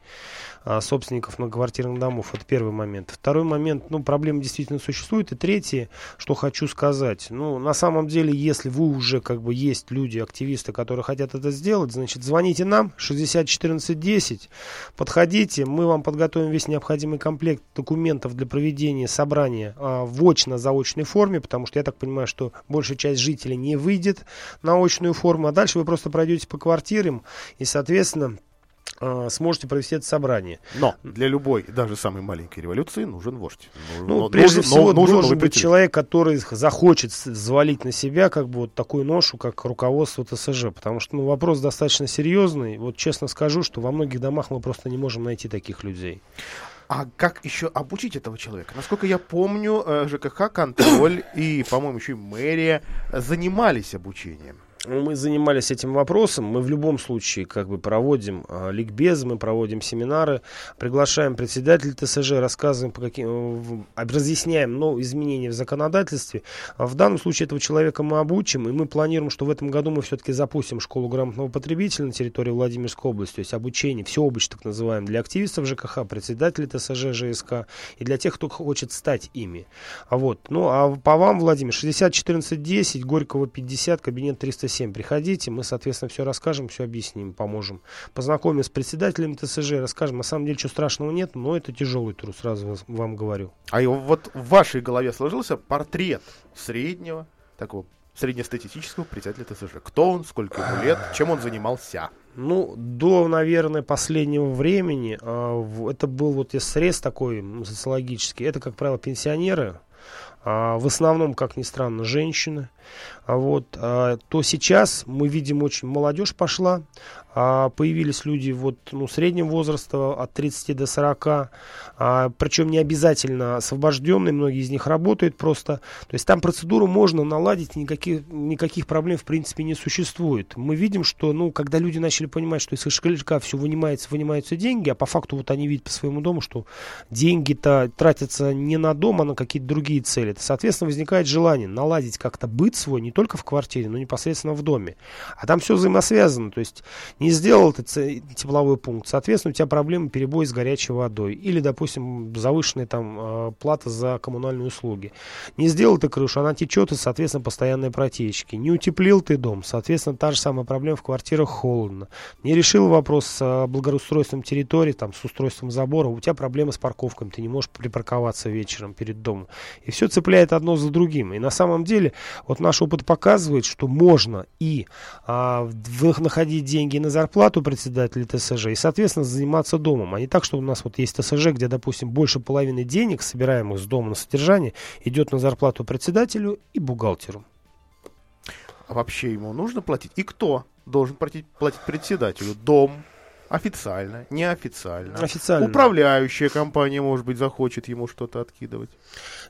собственников многоквартирных домов. Это первый момент. Второй момент, ну, проблема действительно существует. И третье, что хочу сказать. Ну, на самом деле, если вы уже, как бы, есть люди, активисты, которые хотят это сделать, значит, звоните нам, 60 14 10, подходите, мы вам подготовим весь необходимый комплект документов для проведения собрания а, в очно-заочной форме, потому что я так понимаю, что большая часть жителей не выйдет на очную форму, а дальше вы просто пройдете по квартирам и, соответственно, а, сможете провести это собрание. Но для любой, даже самой маленькой революции нужен вождь. Ну, Но- прежде нужен- всего, но- нужен должен быть человек, который захочет взвалить на себя как бы вот такую ношу, как руководство ТСЖ. Потому что ну, вопрос достаточно серьезный. Вот честно скажу, что во многих домах мы просто не можем найти таких людей. А как еще обучить этого человека? Насколько я помню, э, ЖКХ, контроль и, по-моему, еще и мэрия занимались обучением. Мы занимались этим вопросом. Мы в любом случае как бы проводим э, ликбезы, мы проводим семинары, приглашаем председателя ТСЖ, рассказываем, по каким, э, разъясняем ну, изменения в законодательстве. А В данном случае этого человека мы обучим, и мы планируем, что в этом году мы все-таки запустим школу грамотного потребителя на территории Владимирской области, то есть обучение, всеобыч так называем, для активистов ЖКХ, председателей ТСЖ, ЖСК и для тех, кто хочет стать ими. А вот, ну а по вам, Владимир, 60 14 10, Горького 50, кабинет 307. Приходите, мы, соответственно, все расскажем, все объясним, поможем. Познакомим с председателем ТСЖ, расскажем. На самом деле, чего страшного нет, но это тяжелый труд, сразу вам говорю. А вот в вашей голове сложился портрет среднего, такого среднестатистического председателя ТСЖ. Кто он, сколько ему лет, чем он занимался? Ну, до, наверное, последнего времени а, это был вот срез такой социологический. Это, как правило, пенсионеры, а, в основном, как ни странно, женщины. А вот, а, то сейчас мы видим очень молодежь пошла, а, появились люди вот, ну, среднего возраста от 30 до 40, а, причем не обязательно освобожденные, многие из них работают просто. То есть там процедуру можно наладить, никаких, никаких проблем в принципе не существует. Мы видим, что ну, когда люди начали понимать, что из кошелька все вынимается, вынимаются деньги, а по факту вот они видят по своему дому, что деньги-то тратятся не на дом, а на какие-то другие цели. Соответственно, возникает желание наладить как-то быт свой не только в квартире, но непосредственно в доме. А там все взаимосвязано. То есть не сделал ты тепловой пункт, соответственно, у тебя проблемы перебой с горячей водой. Или, допустим, завышенная там э, плата за коммунальные услуги. Не сделал ты крышу, она течет, и, соответственно, постоянные протечки. Не утеплил ты дом, соответственно, та же самая проблема в квартирах холодно. Не решил вопрос с э, благоустройством территории, там, с устройством забора, у тебя проблемы с парковками, ты не можешь припарковаться вечером перед домом. И все цепляет одно за другим. И на самом деле, вот наш опыт показывает, что можно и а, находить деньги на зарплату председателя ТСЖ и, соответственно, заниматься домом. А не так, что у нас вот есть ТСЖ, где, допустим, больше половины денег, собираемых с дома на содержание, идет на зарплату председателю и бухгалтеру. А вообще ему нужно платить? И кто должен платить, платить председателю? Дом? Официально? Неофициально? Официально. Управляющая компания, может быть, захочет ему что-то откидывать?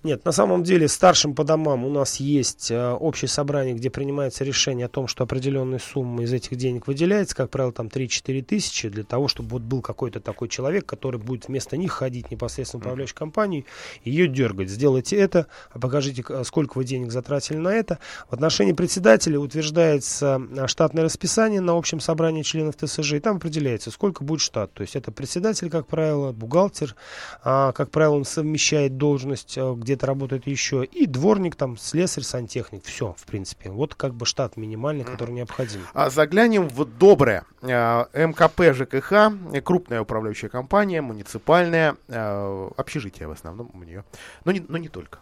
Нет, на самом деле старшим по домам у нас есть э, общее собрание, где принимается решение о том, что определенная сумма из этих денег выделяется, как правило, там 3-4 тысячи, для того, чтобы вот был какой-то такой человек, который будет вместо них ходить непосредственно в управляющую компанию, ее дергать. Сделайте это, а покажите, сколько вы денег затратили на это. В отношении председателя утверждается э, штатное расписание на общем собрании членов ТСЖ, и там определяется, сколько будет штат. То есть это председатель, как правило, бухгалтер, а, как правило, он совмещает должность, а, где-то работает еще, и дворник, там, слесарь, сантехник. Все, в принципе. Вот как бы штат минимальный, который необходим. А заглянем в доброе. А, МКП ЖКХ, крупная управляющая компания, муниципальная, а, общежитие в основном у нее, но не, но не только.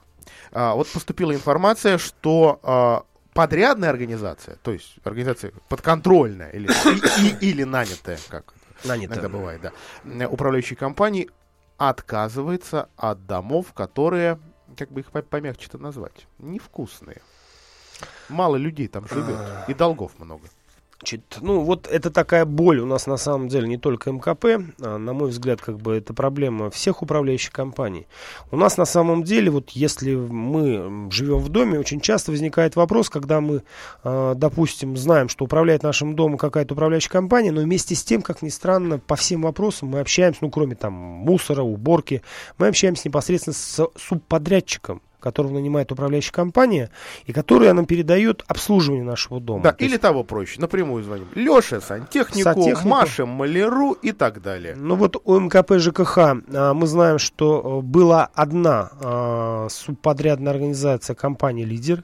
А, Вот поступила информация, что подрядная организация, то есть организация подконтрольная или, и- и- или нанятая, как Нанятая. иногда бывает, да, управляющей компании отказывается от домов, которые, как бы их по- помягче-то назвать, невкусные. Мало людей там живет, и долгов много. Значит, ну вот это такая боль у нас на самом деле не только МКП, а, на мой взгляд, как бы это проблема всех управляющих компаний. У нас на самом деле, вот если мы живем в доме, очень часто возникает вопрос, когда мы, а, допустим, знаем, что управляет нашим домом какая-то управляющая компания, но вместе с тем, как ни странно, по всем вопросам мы общаемся, ну кроме там мусора, уборки, мы общаемся непосредственно с субподрядчиком которого нанимает управляющая компания, и которая нам передает обслуживание нашего дома. Да, То или есть... того проще, напрямую звоним. Леша сантехнику, сантехнику, Маша маляру и так далее. Ну вот у МКП ЖКХ а, мы знаем, что э, была одна а, субподрядная организация компании «Лидер»,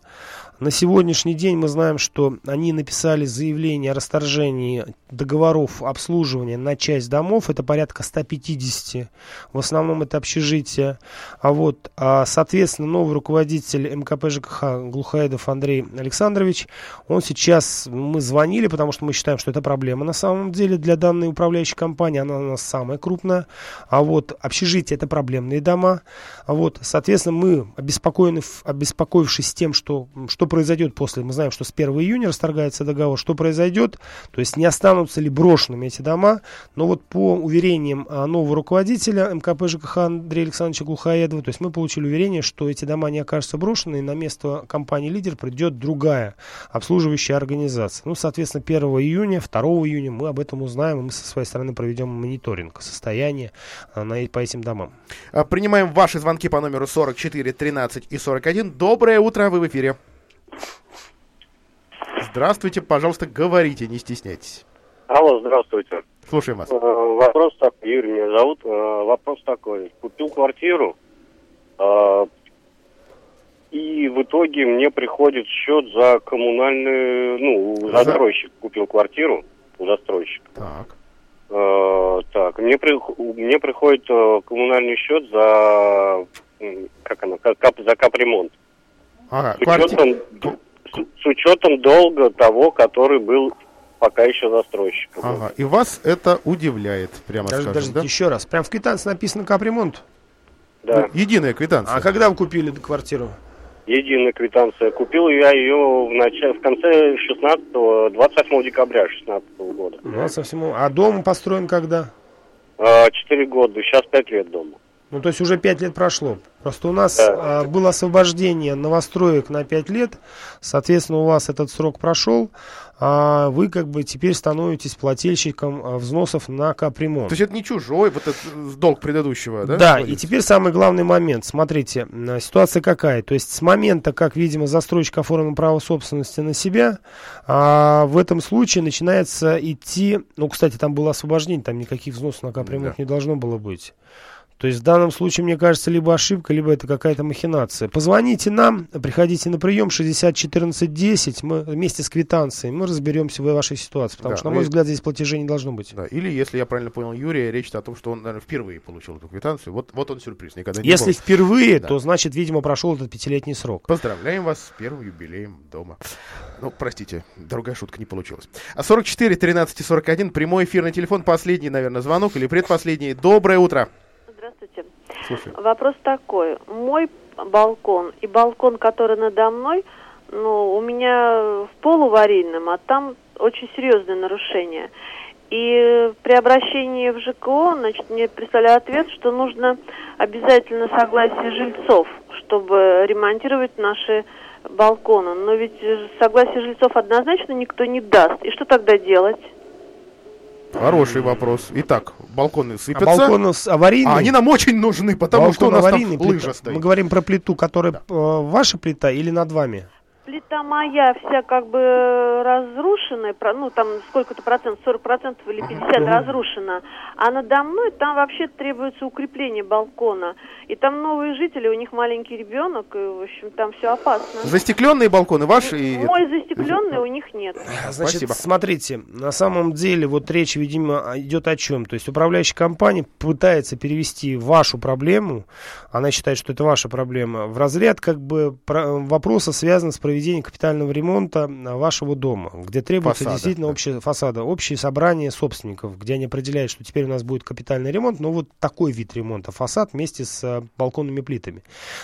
на сегодняшний день мы знаем, что они написали заявление о расторжении договоров обслуживания на часть домов. Это порядка 150. В основном это общежитие. А вот, а, соответственно, новый руководитель МКП ЖКХ Глухаедов Андрей Александрович, он сейчас, мы звонили, потому что мы считаем, что это проблема на самом деле для данной управляющей компании. Она у нас самая крупная. А вот общежитие это проблемные дома. А вот, соответственно, мы обеспокоены, обеспокоившись тем, что, что произойдет после, мы знаем, что с 1 июня расторгается договор, что произойдет, то есть не останутся ли брошенными эти дома, но вот по уверениям а, нового руководителя МКП ЖКХ Андрея Александровича Глухоедова, то есть мы получили уверение, что эти дома не окажутся брошенными, и на место компании «Лидер» придет другая обслуживающая организация. Ну, соответственно, 1 июня, 2 июня мы об этом узнаем, и мы со своей стороны проведем мониторинг состояния а, на, по этим домам. А, принимаем ваши звонки по номеру 44 13 и 41. Доброе утро, вы в эфире. Здравствуйте, пожалуйста, говорите, не стесняйтесь. Алло, здравствуйте. Слушаем вас. Э, вопрос такой, Юрий меня зовут. Э, вопрос такой. Купил квартиру, э, и в итоге мне приходит счет за коммунальную, ну, застройщик купил квартиру у застройщика. Так. так, мне, при, мне приходит коммунальный счет за, как кап, за капремонт. Ага, с, учетом, с, с учетом долга того, который был пока еще застройщиком. Ага, и вас это удивляет, прямо Даже, скажем, даже да? еще раз, прям в квитанции написано капремонт? Да. Ну, единая квитанция. А когда вы купили квартиру? Единая квитанция. Купил я ее в, начале, в конце 16 28 декабря 16 года. Ну, совсем... А дом построен когда? А, четыре года, сейчас пять лет дома. Ну, то есть уже пять лет прошло. Просто у нас да. а, было освобождение новостроек на пять лет. Соответственно, у вас этот срок прошел. А вы как бы теперь становитесь плательщиком а, взносов на капремонт. То есть это не чужой, вот этот долг предыдущего, да? Да, и теперь самый главный момент. Смотрите, ситуация какая. То есть с момента, как, видимо, застройщик оформил право собственности на себя, а, в этом случае начинается идти... Ну, кстати, там было освобождение, там никаких взносов на капремонт да. не должно было быть. То есть в данном случае, мне кажется, либо ошибка, либо это какая-то махинация. Позвоните нам, приходите на прием 60 14 10, мы вместе с квитанцией, мы разберемся в вашей ситуации, потому да, что, на мой взгляд, здесь платежей не должно быть. Да, или, если я правильно понял Юрия, речь о том, что он, наверное, впервые получил эту квитанцию. Вот, вот он сюрприз, никогда не Если был. впервые, да. то, значит, видимо, прошел этот пятилетний срок. Поздравляем вас с первым юбилеем дома. Ну, простите, другая шутка не получилась. А 44 13 41, прямой эфирный телефон, последний, наверное, звонок или предпоследний. Доброе утро. Здравствуйте. Слушай. Вопрос такой. Мой балкон и балкон, который надо мной, ну, у меня в полуварийном, а там очень серьезное нарушение. И при обращении в ЖКО, значит, мне прислали ответ, что нужно обязательно согласие жильцов, чтобы ремонтировать наши балконы. Но ведь согласие жильцов однозначно никто не даст. И что тогда делать? Хороший вопрос. Итак, балконы сыпятся. А балконы аварийные? А они нам очень нужны, потому Балкон что у нас там лыжа стоит. Мы говорим про плиту, которая да. э, ваша плита или над вами? Плита моя вся как бы разрушенная, ну там сколько-то процентов, 40 процентов или 50 разрушена, а надо мной там вообще требуется укрепление балкона. И там новые жители, у них маленький ребенок, и в общем там все опасно. Застекленные балконы ваши? И... Мой застекленный, у них нет. Значит, Спасибо. смотрите, на самом деле вот речь, видимо, идет о чем. То есть управляющая компания пытается перевести вашу проблему, она считает, что это ваша проблема, в разряд как бы вопроса, связанного с проведением проведения капитального ремонта вашего дома, где требуется Фасада, действительно общее фасада, общее собрание собственников, где они определяют, что теперь у нас будет капитальный ремонт, но вот такой вид ремонта, фасад вместе с э, балконными плитами.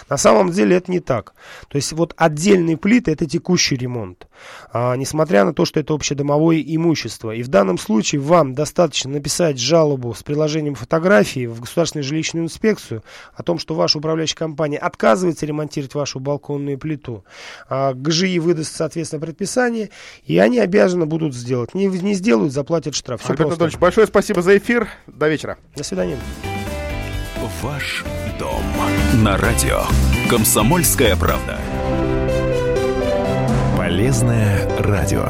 На самом деле это не так. То есть вот отдельные плиты это текущий ремонт, А, несмотря на то, что это общедомовое имущество. И в данном случае вам достаточно написать жалобу с приложением фотографии в Государственную жилищную инспекцию о том, что ваша управляющая компания отказывается ремонтировать вашу балконную плиту. А, ГЖИ выдаст, соответственно, предписание, и они обязаны будут сделать. Не, не сделают, заплатят штраф. Все Альберт. Анатольевич, большое спасибо за эфир. До вечера. До свидания. Ваш дом на радио. Комсомольская правда. Полезное радио.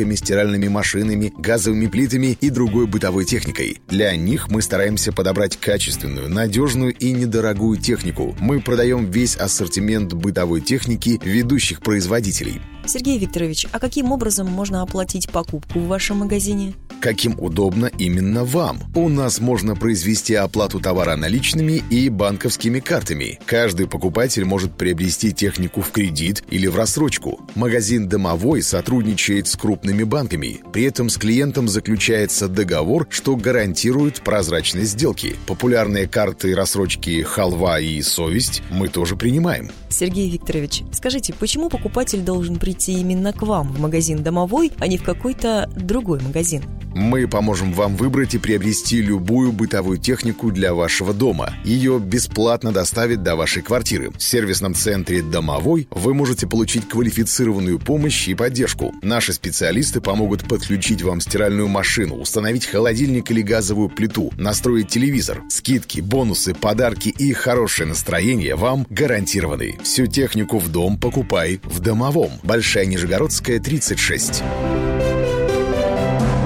стиральными машинами, газовыми плитами и другой бытовой техникой. Для них мы стараемся подобрать качественную, надежную и недорогую технику. Мы продаем весь ассортимент бытовой техники ведущих производителей. Сергей Викторович, а каким образом можно оплатить покупку в вашем магазине? Каким удобно именно вам. У нас можно произвести оплату товара наличными и банковскими картами. Каждый покупатель может приобрести технику в кредит или в рассрочку. Магазин «Домовой» сотрудничает с крупными банками. При этом с клиентом заключается договор, что гарантирует прозрачность сделки. Популярные карты рассрочки «Халва» и «Совесть» мы тоже принимаем. Сергей Викторович, скажите, почему покупатель должен прийти именно к вам в магазин «Домовой», а не в какой-то другой магазин? Мы поможем вам выбрать и приобрести любую бытовую технику для вашего дома. Ее бесплатно доставят до вашей квартиры. В сервисном центре «Домовой» вы можете получить квалифицированную помощь и поддержку. Наши специалисты помогут подключить вам стиральную машину, установить холодильник или газовую плиту, настроить телевизор. Скидки, бонусы, подарки и хорошее настроение вам гарантированы. Всю технику в дом покупай в «Домовом». Большая Нижегородская, 36.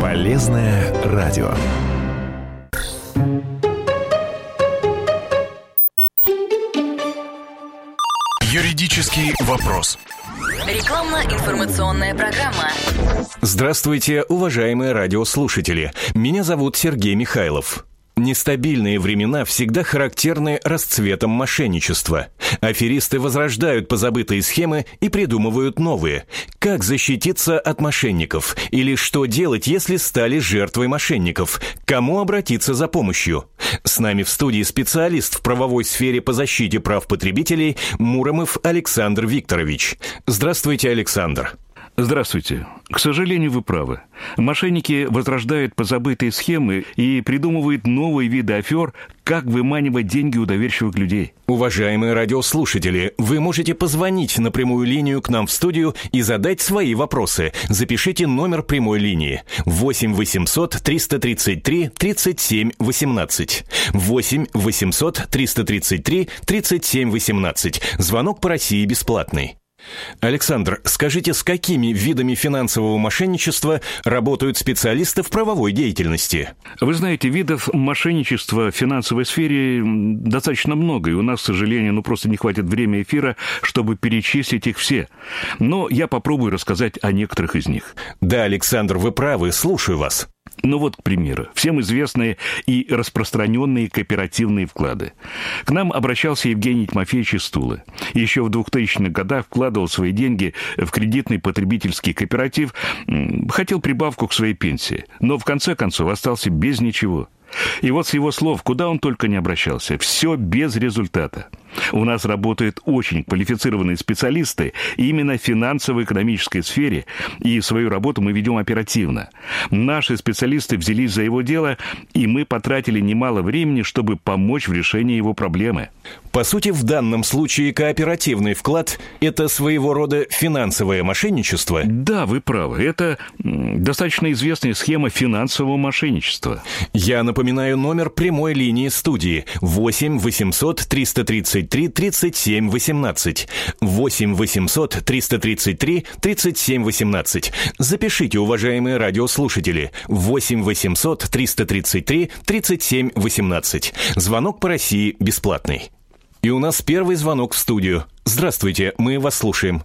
Полезное радио. Юридический вопрос. Рекламно-информационная программа. Здравствуйте, уважаемые радиослушатели. Меня зовут Сергей Михайлов. Нестабильные времена всегда характерны расцветом мошенничества. Аферисты возрождают позабытые схемы и придумывают новые. Как защититься от мошенников? Или что делать, если стали жертвой мошенников? Кому обратиться за помощью? С нами в студии специалист в правовой сфере по защите прав потребителей Муромов Александр Викторович. Здравствуйте, Александр. Здравствуйте. К сожалению, вы правы. Мошенники возрождают позабытые схемы и придумывают новые виды афер, как выманивать деньги у доверчивых людей. Уважаемые радиослушатели, вы можете позвонить на прямую линию к нам в студию и задать свои вопросы. Запишите номер прямой линии 8 800 333 37 18. 8 800 333 37 18. Звонок по России бесплатный. Александр, скажите, с какими видами финансового мошенничества работают специалисты в правовой деятельности? Вы знаете, видов мошенничества в финансовой сфере достаточно много, и у нас, к сожалению, ну просто не хватит времени эфира, чтобы перечислить их все. Но я попробую рассказать о некоторых из них. Да, Александр, вы правы, слушаю вас. Ну вот, к примеру, всем известные и распространенные кооперативные вклады. К нам обращался Евгений Тимофеевич из Тулы. Еще в 2000-х годах вкладывал свои деньги в кредитный потребительский кооператив, хотел прибавку к своей пенсии, но в конце концов остался без ничего. И вот с его слов, куда он только не обращался, все без результата. У нас работают очень квалифицированные специалисты именно в финансово-экономической сфере, и свою работу мы ведем оперативно. Наши специалисты взялись за его дело, и мы потратили немало времени, чтобы помочь в решении его проблемы. По сути, в данном случае кооперативный вклад – это своего рода финансовое мошенничество? Да, вы правы. Это достаточно известная схема финансового мошенничества. Я напоминаю, номер прямой линии студии 8 800 333 37 18. 8 800 333 37 18. Запишите, уважаемые радиослушатели. 8 800 333 37 18. Звонок по России бесплатный. И у нас первый звонок в студию. Здравствуйте, мы вас слушаем.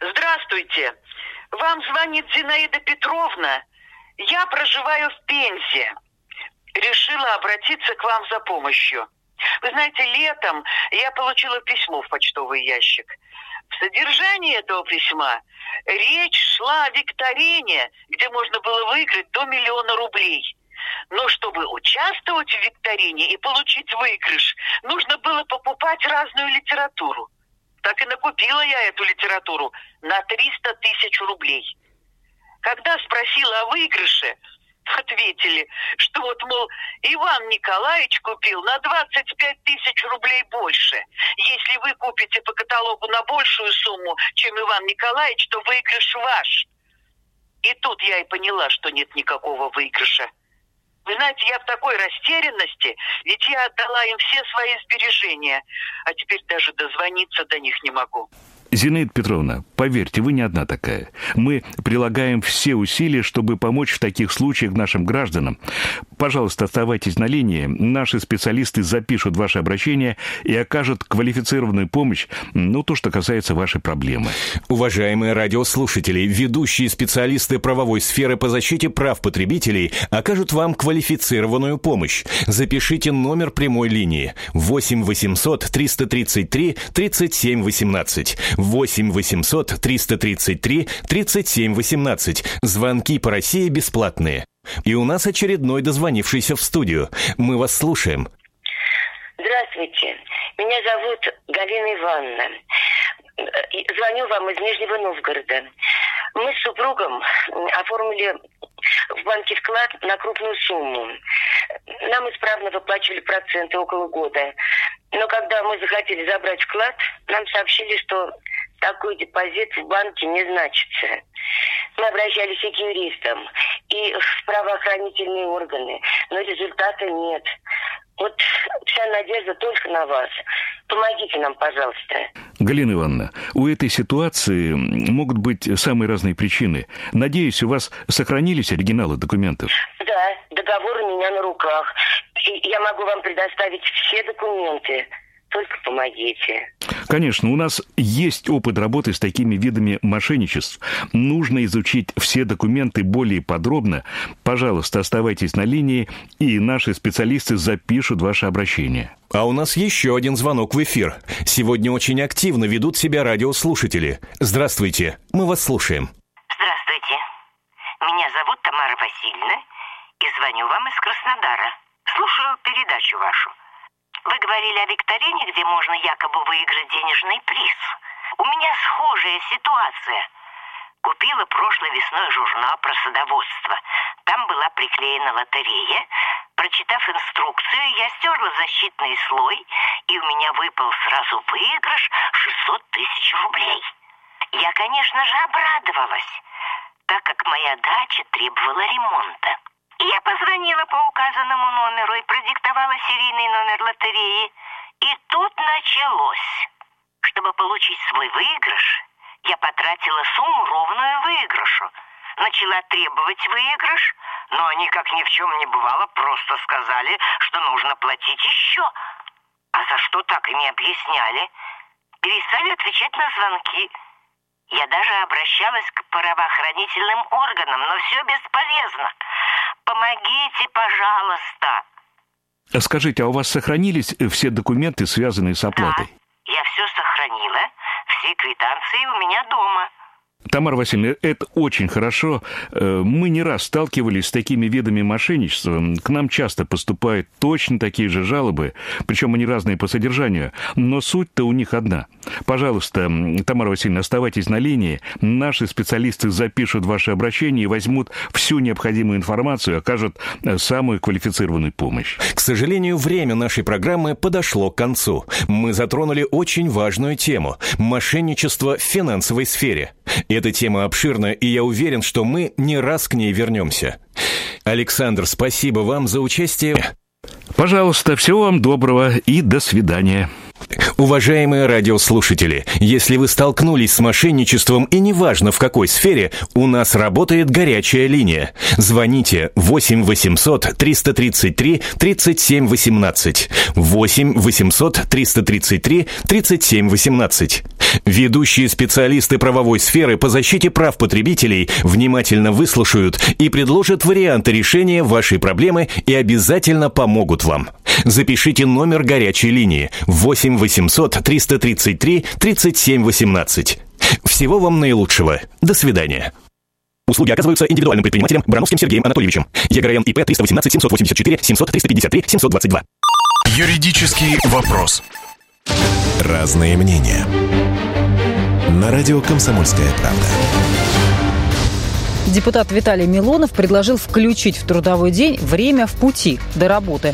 Здравствуйте. Вам звонит Зинаида Петровна. Я проживаю в Пензе. Решила обратиться к вам за помощью. Вы знаете, летом я получила письмо в почтовый ящик. В содержании этого письма речь шла о викторине, где можно было выиграть до миллиона рублей. Но чтобы участвовать в викторине и получить выигрыш, нужно было покупать разную литературу. Так и накупила я эту литературу на 300 тысяч рублей. Когда спросила о выигрыше, ответили, что вот, мол, Иван Николаевич купил на 25 тысяч рублей больше. Если вы купите по каталогу на большую сумму, чем Иван Николаевич, то выигрыш ваш. И тут я и поняла, что нет никакого выигрыша. Вы знаете, я в такой растерянности, ведь я отдала им все свои сбережения, а теперь даже дозвониться до них не могу. Зинаида Петровна, поверьте, вы не одна такая. Мы прилагаем все усилия, чтобы помочь в таких случаях нашим гражданам. Пожалуйста, оставайтесь на линии. Наши специалисты запишут ваше обращение и окажут квалифицированную помощь, ну, то, что касается вашей проблемы. Уважаемые радиослушатели, ведущие специалисты правовой сферы по защите прав потребителей окажут вам квалифицированную помощь. Запишите номер прямой линии 8 800 333 37 18. 8 800 333 37 18. Звонки по России бесплатные. И у нас очередной дозвонившийся в студию. Мы вас слушаем. Здравствуйте. Меня зовут Галина Ивановна. Звоню вам из Нижнего Новгорода. Мы с супругом оформили в банке вклад на крупную сумму. Нам исправно выплачивали проценты около года. Но когда мы захотели забрать вклад, нам сообщили, что такой депозит в банке не значится. Мы обращались и к юристам, и в правоохранительные органы, но результата нет. Вот вся надежда только на вас. Помогите нам, пожалуйста. Галина Ивановна, у этой ситуации могут быть самые разные причины. Надеюсь, у вас сохранились оригиналы документов? Да, договор у меня на руках. И я могу вам предоставить все документы. Только помогите. Конечно, у нас есть опыт работы с такими видами мошенничеств. Нужно изучить все документы более подробно. Пожалуйста, оставайтесь на линии, и наши специалисты запишут ваше обращение. А у нас еще один звонок в эфир. Сегодня очень активно ведут себя радиослушатели. Здравствуйте, мы вас слушаем. Здравствуйте. Меня зовут Тамара Васильевна, и звоню вам из Краснодара. Слушаю передачу вашу. Вы говорили о викторине, где можно якобы выиграть денежный приз. У меня схожая ситуация. Купила прошлой весной журнал про садоводство. Там была приклеена лотерея. Прочитав инструкцию, я стерла защитный слой, и у меня выпал сразу выигрыш 600 тысяч рублей. Я, конечно же, обрадовалась, так как моя дача требовала ремонта. Я позвонила по указанному номеру и продиктовала серийный номер лотереи. И тут началось. Чтобы получить свой выигрыш, я потратила сумму ровную выигрышу. Начала требовать выигрыш, но они, как ни в чем не бывало, просто сказали, что нужно платить еще. А за что так и не объясняли? Перестали отвечать на звонки. Я даже обращалась к правоохранительным органам, но все бесполезно. Помогите, пожалуйста. Скажите, а у вас сохранились все документы, связанные с оплатой? Да, я все сохранила. Все квитанции у меня дома. Тамара Васильевна, это очень хорошо. Э, мы не раз сталкивались с такими видами мошенничества. К нам часто поступают точно такие же жалобы, причем они разные по содержанию, но суть-то у них одна. Пожалуйста, Тамара Васильевна, оставайтесь на линии. Наши специалисты запишут ваше обращение и возьмут всю необходимую информацию окажут э, самую квалифицированную помощь. К сожалению, время нашей программы подошло к концу. Мы затронули очень важную тему – мошенничество в финансовой сфере. Эта тема обширна, и я уверен, что мы не раз к ней вернемся. Александр, спасибо вам за участие. Пожалуйста, всего вам доброго и до свидания. Уважаемые радиослушатели, если вы столкнулись с мошенничеством и неважно в какой сфере, у нас работает горячая линия. Звоните 8 800 333 37 18. 8 800 333 37 18. Ведущие специалисты правовой сферы по защите прав потребителей внимательно выслушают и предложат варианты решения вашей проблемы и обязательно помогут вам. Запишите номер горячей линии 8 800 333 37 18. Всего вам наилучшего. До свидания. Услуги оказываются индивидуальным предпринимателем Брановским Сергеем Анатольевичем. ЕГРН ИП 318 784 700 353 722. Юридический вопрос. Разные мнения. На радио «Комсомольская правда». Депутат Виталий Милонов предложил включить в трудовой день время в пути до работы.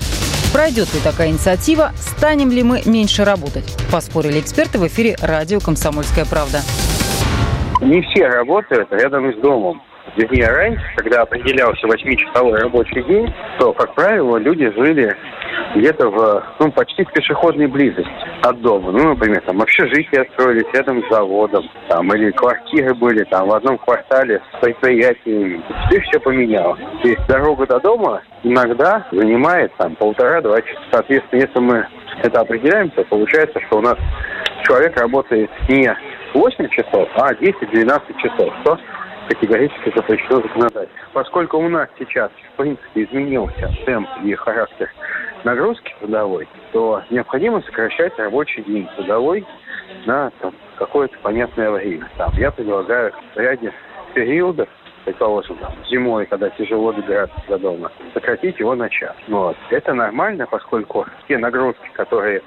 Пройдет ли такая инициатива, станем ли мы меньше работать? Поспорили эксперты в эфире радио «Комсомольская правда». Не все работают рядом с домом. Вернее, раньше, когда определялся 8-часовой рабочий день, то, как правило, люди жили где-то в, ну, почти в пешеходной близости от дома. Ну, например, там общежития строились рядом с заводом, там, или квартиры были там в одном квартале с предприятиями. Теперь все поменялось. То есть дорога до дома иногда занимает там полтора-два часа. Соответственно, если мы это определяем, то получается, что у нас человек работает не 8 часов, а 10-12 часов, что категорически запрещено законодательством. Поскольку у нас сейчас, в принципе, изменился темп и характер нагрузки трудовой, то необходимо сокращать рабочий день трудовой на там, какое-то понятное время. Там, я предлагаю в ряде периодов, предположим, там, зимой, когда тяжело добираться до дома, сократить его на час. Вот. Это нормально, поскольку те нагрузки, которые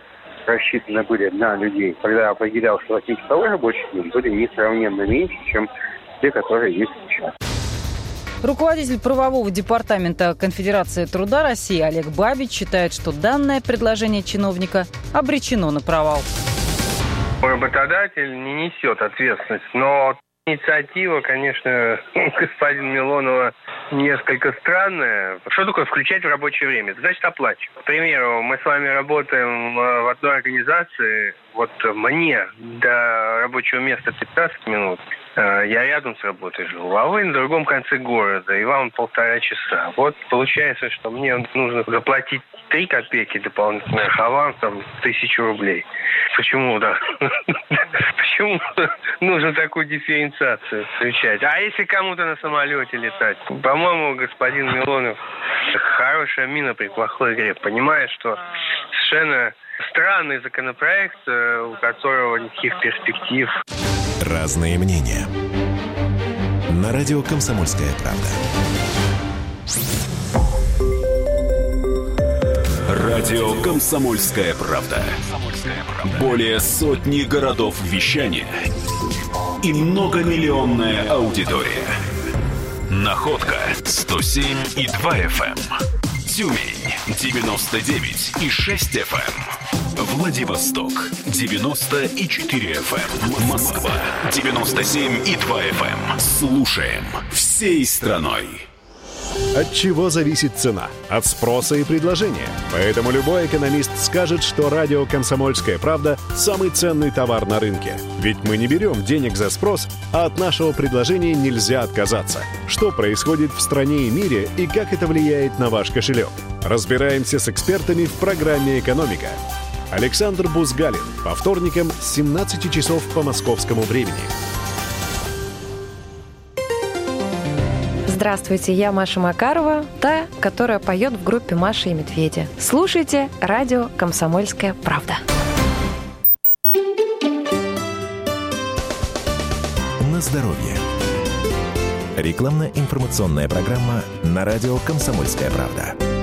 рассчитаны были на людей, когда определялся 8-часовой рабочий день, были несравненно меньше, чем те, которые есть сейчас. Руководитель правового департамента Конфедерации труда России Олег Бабич считает, что данное предложение чиновника обречено на провал. Работодатель не несет ответственность, но Инициатива, конечно, господина Милонова несколько странная. Что такое включать в рабочее время? значит оплачивать. К примеру, мы с вами работаем э, в одной организации. Вот мне до рабочего места 15 минут. Э, я рядом с работой живу, а вы на другом конце города, и вам полтора часа. Вот получается, что мне нужно заплатить три копейки дополнительных авансом тысячу рублей. Почему, да? Почему нужно такую дифференциацию включать? А если кому-то на самолете летать? По-моему, господин Милонов хорошая мина при плохой игре. Понимает, что совершенно странный законопроект, э, у которого никаких перспектив. Разные мнения. На радио «Комсомольская правда». Радио «Комсомольская правда». Более сотни городов вещания и многомиллионная аудитория. Находка 107 и 2 FM. Эм. Тюмень 99 и 6 FM. Эм. Владивосток 90 и 4 FM. Эм. Москва 97 и 2 FM. Слушаем всей страной. От чего зависит цена? От спроса и предложения. Поэтому любой экономист скажет, что радио «Комсомольская правда» — самый ценный товар на рынке. Ведь мы не берем денег за спрос, а от нашего предложения нельзя отказаться. Что происходит в стране и мире и как это влияет на ваш кошелек? Разбираемся с экспертами в программе «Экономика». Александр Бузгалин по вторникам с 17 часов по московскому времени. Здравствуйте, я Маша Макарова, та, которая поет в группе «Маша и медведи». Слушайте радио «Комсомольская правда». На здоровье. Рекламно-информационная программа на радио «Комсомольская правда».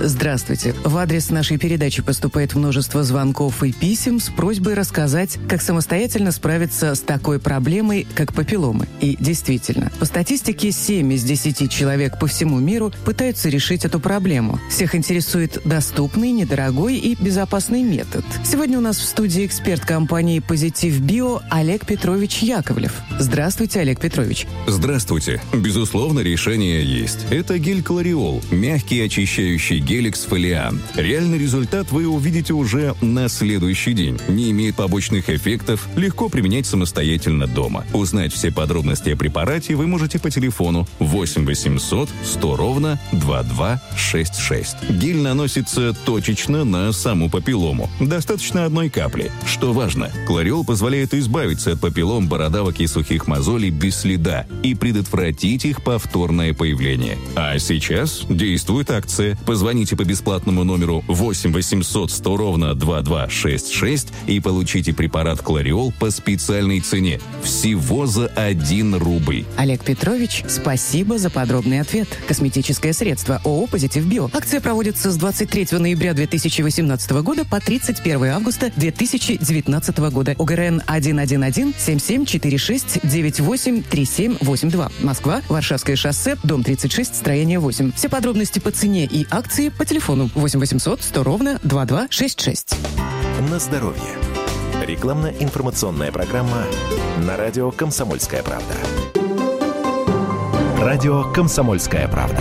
Здравствуйте. В адрес нашей передачи поступает множество звонков и писем с просьбой рассказать, как самостоятельно справиться с такой проблемой, как папилломы. И действительно, по статистике 7 из 10 человек по всему миру пытаются решить эту проблему. Всех интересует доступный, недорогой и безопасный метод. Сегодня у нас в студии эксперт компании «Позитив Био» Олег Петрович Яковлев. Здравствуйте, Олег Петрович. Здравствуйте. Безусловно, решение есть. Это гель Клариол, мягкий очищающий гель эксфолиант. Реальный результат вы увидите уже на следующий день. Не имеет побочных эффектов, легко применять самостоятельно дома. Узнать все подробности о препарате вы можете по телефону 8 800 100 ровно 2266. Гель наносится точечно на саму папиллому. Достаточно одной капли. Что важно, Клариол позволяет избавиться от папиллом, бородавок и сухих мозолей без следа и предотвратить их повторное появление. А сейчас действует акция. Позвоните по бесплатному номеру 8 800 100 ровно 2266 и получите препарат Клариол по специальной цене. Всего за 1 рубль. Олег Петрович, спасибо за подробный ответ. Косметическое средство ООО «Позитив Био». Акция проводится с 23 ноября 2018 года по 31 августа 2019 года. ОГРН 111 7746 983782. Москва, Варшавское шоссе, дом 36, строение 8. Все подробности по цене и акции по телефону 8 800 100 ровно 2266. На здоровье. Рекламно-информационная программа на радио «Комсомольская правда». Радио «Комсомольская правда».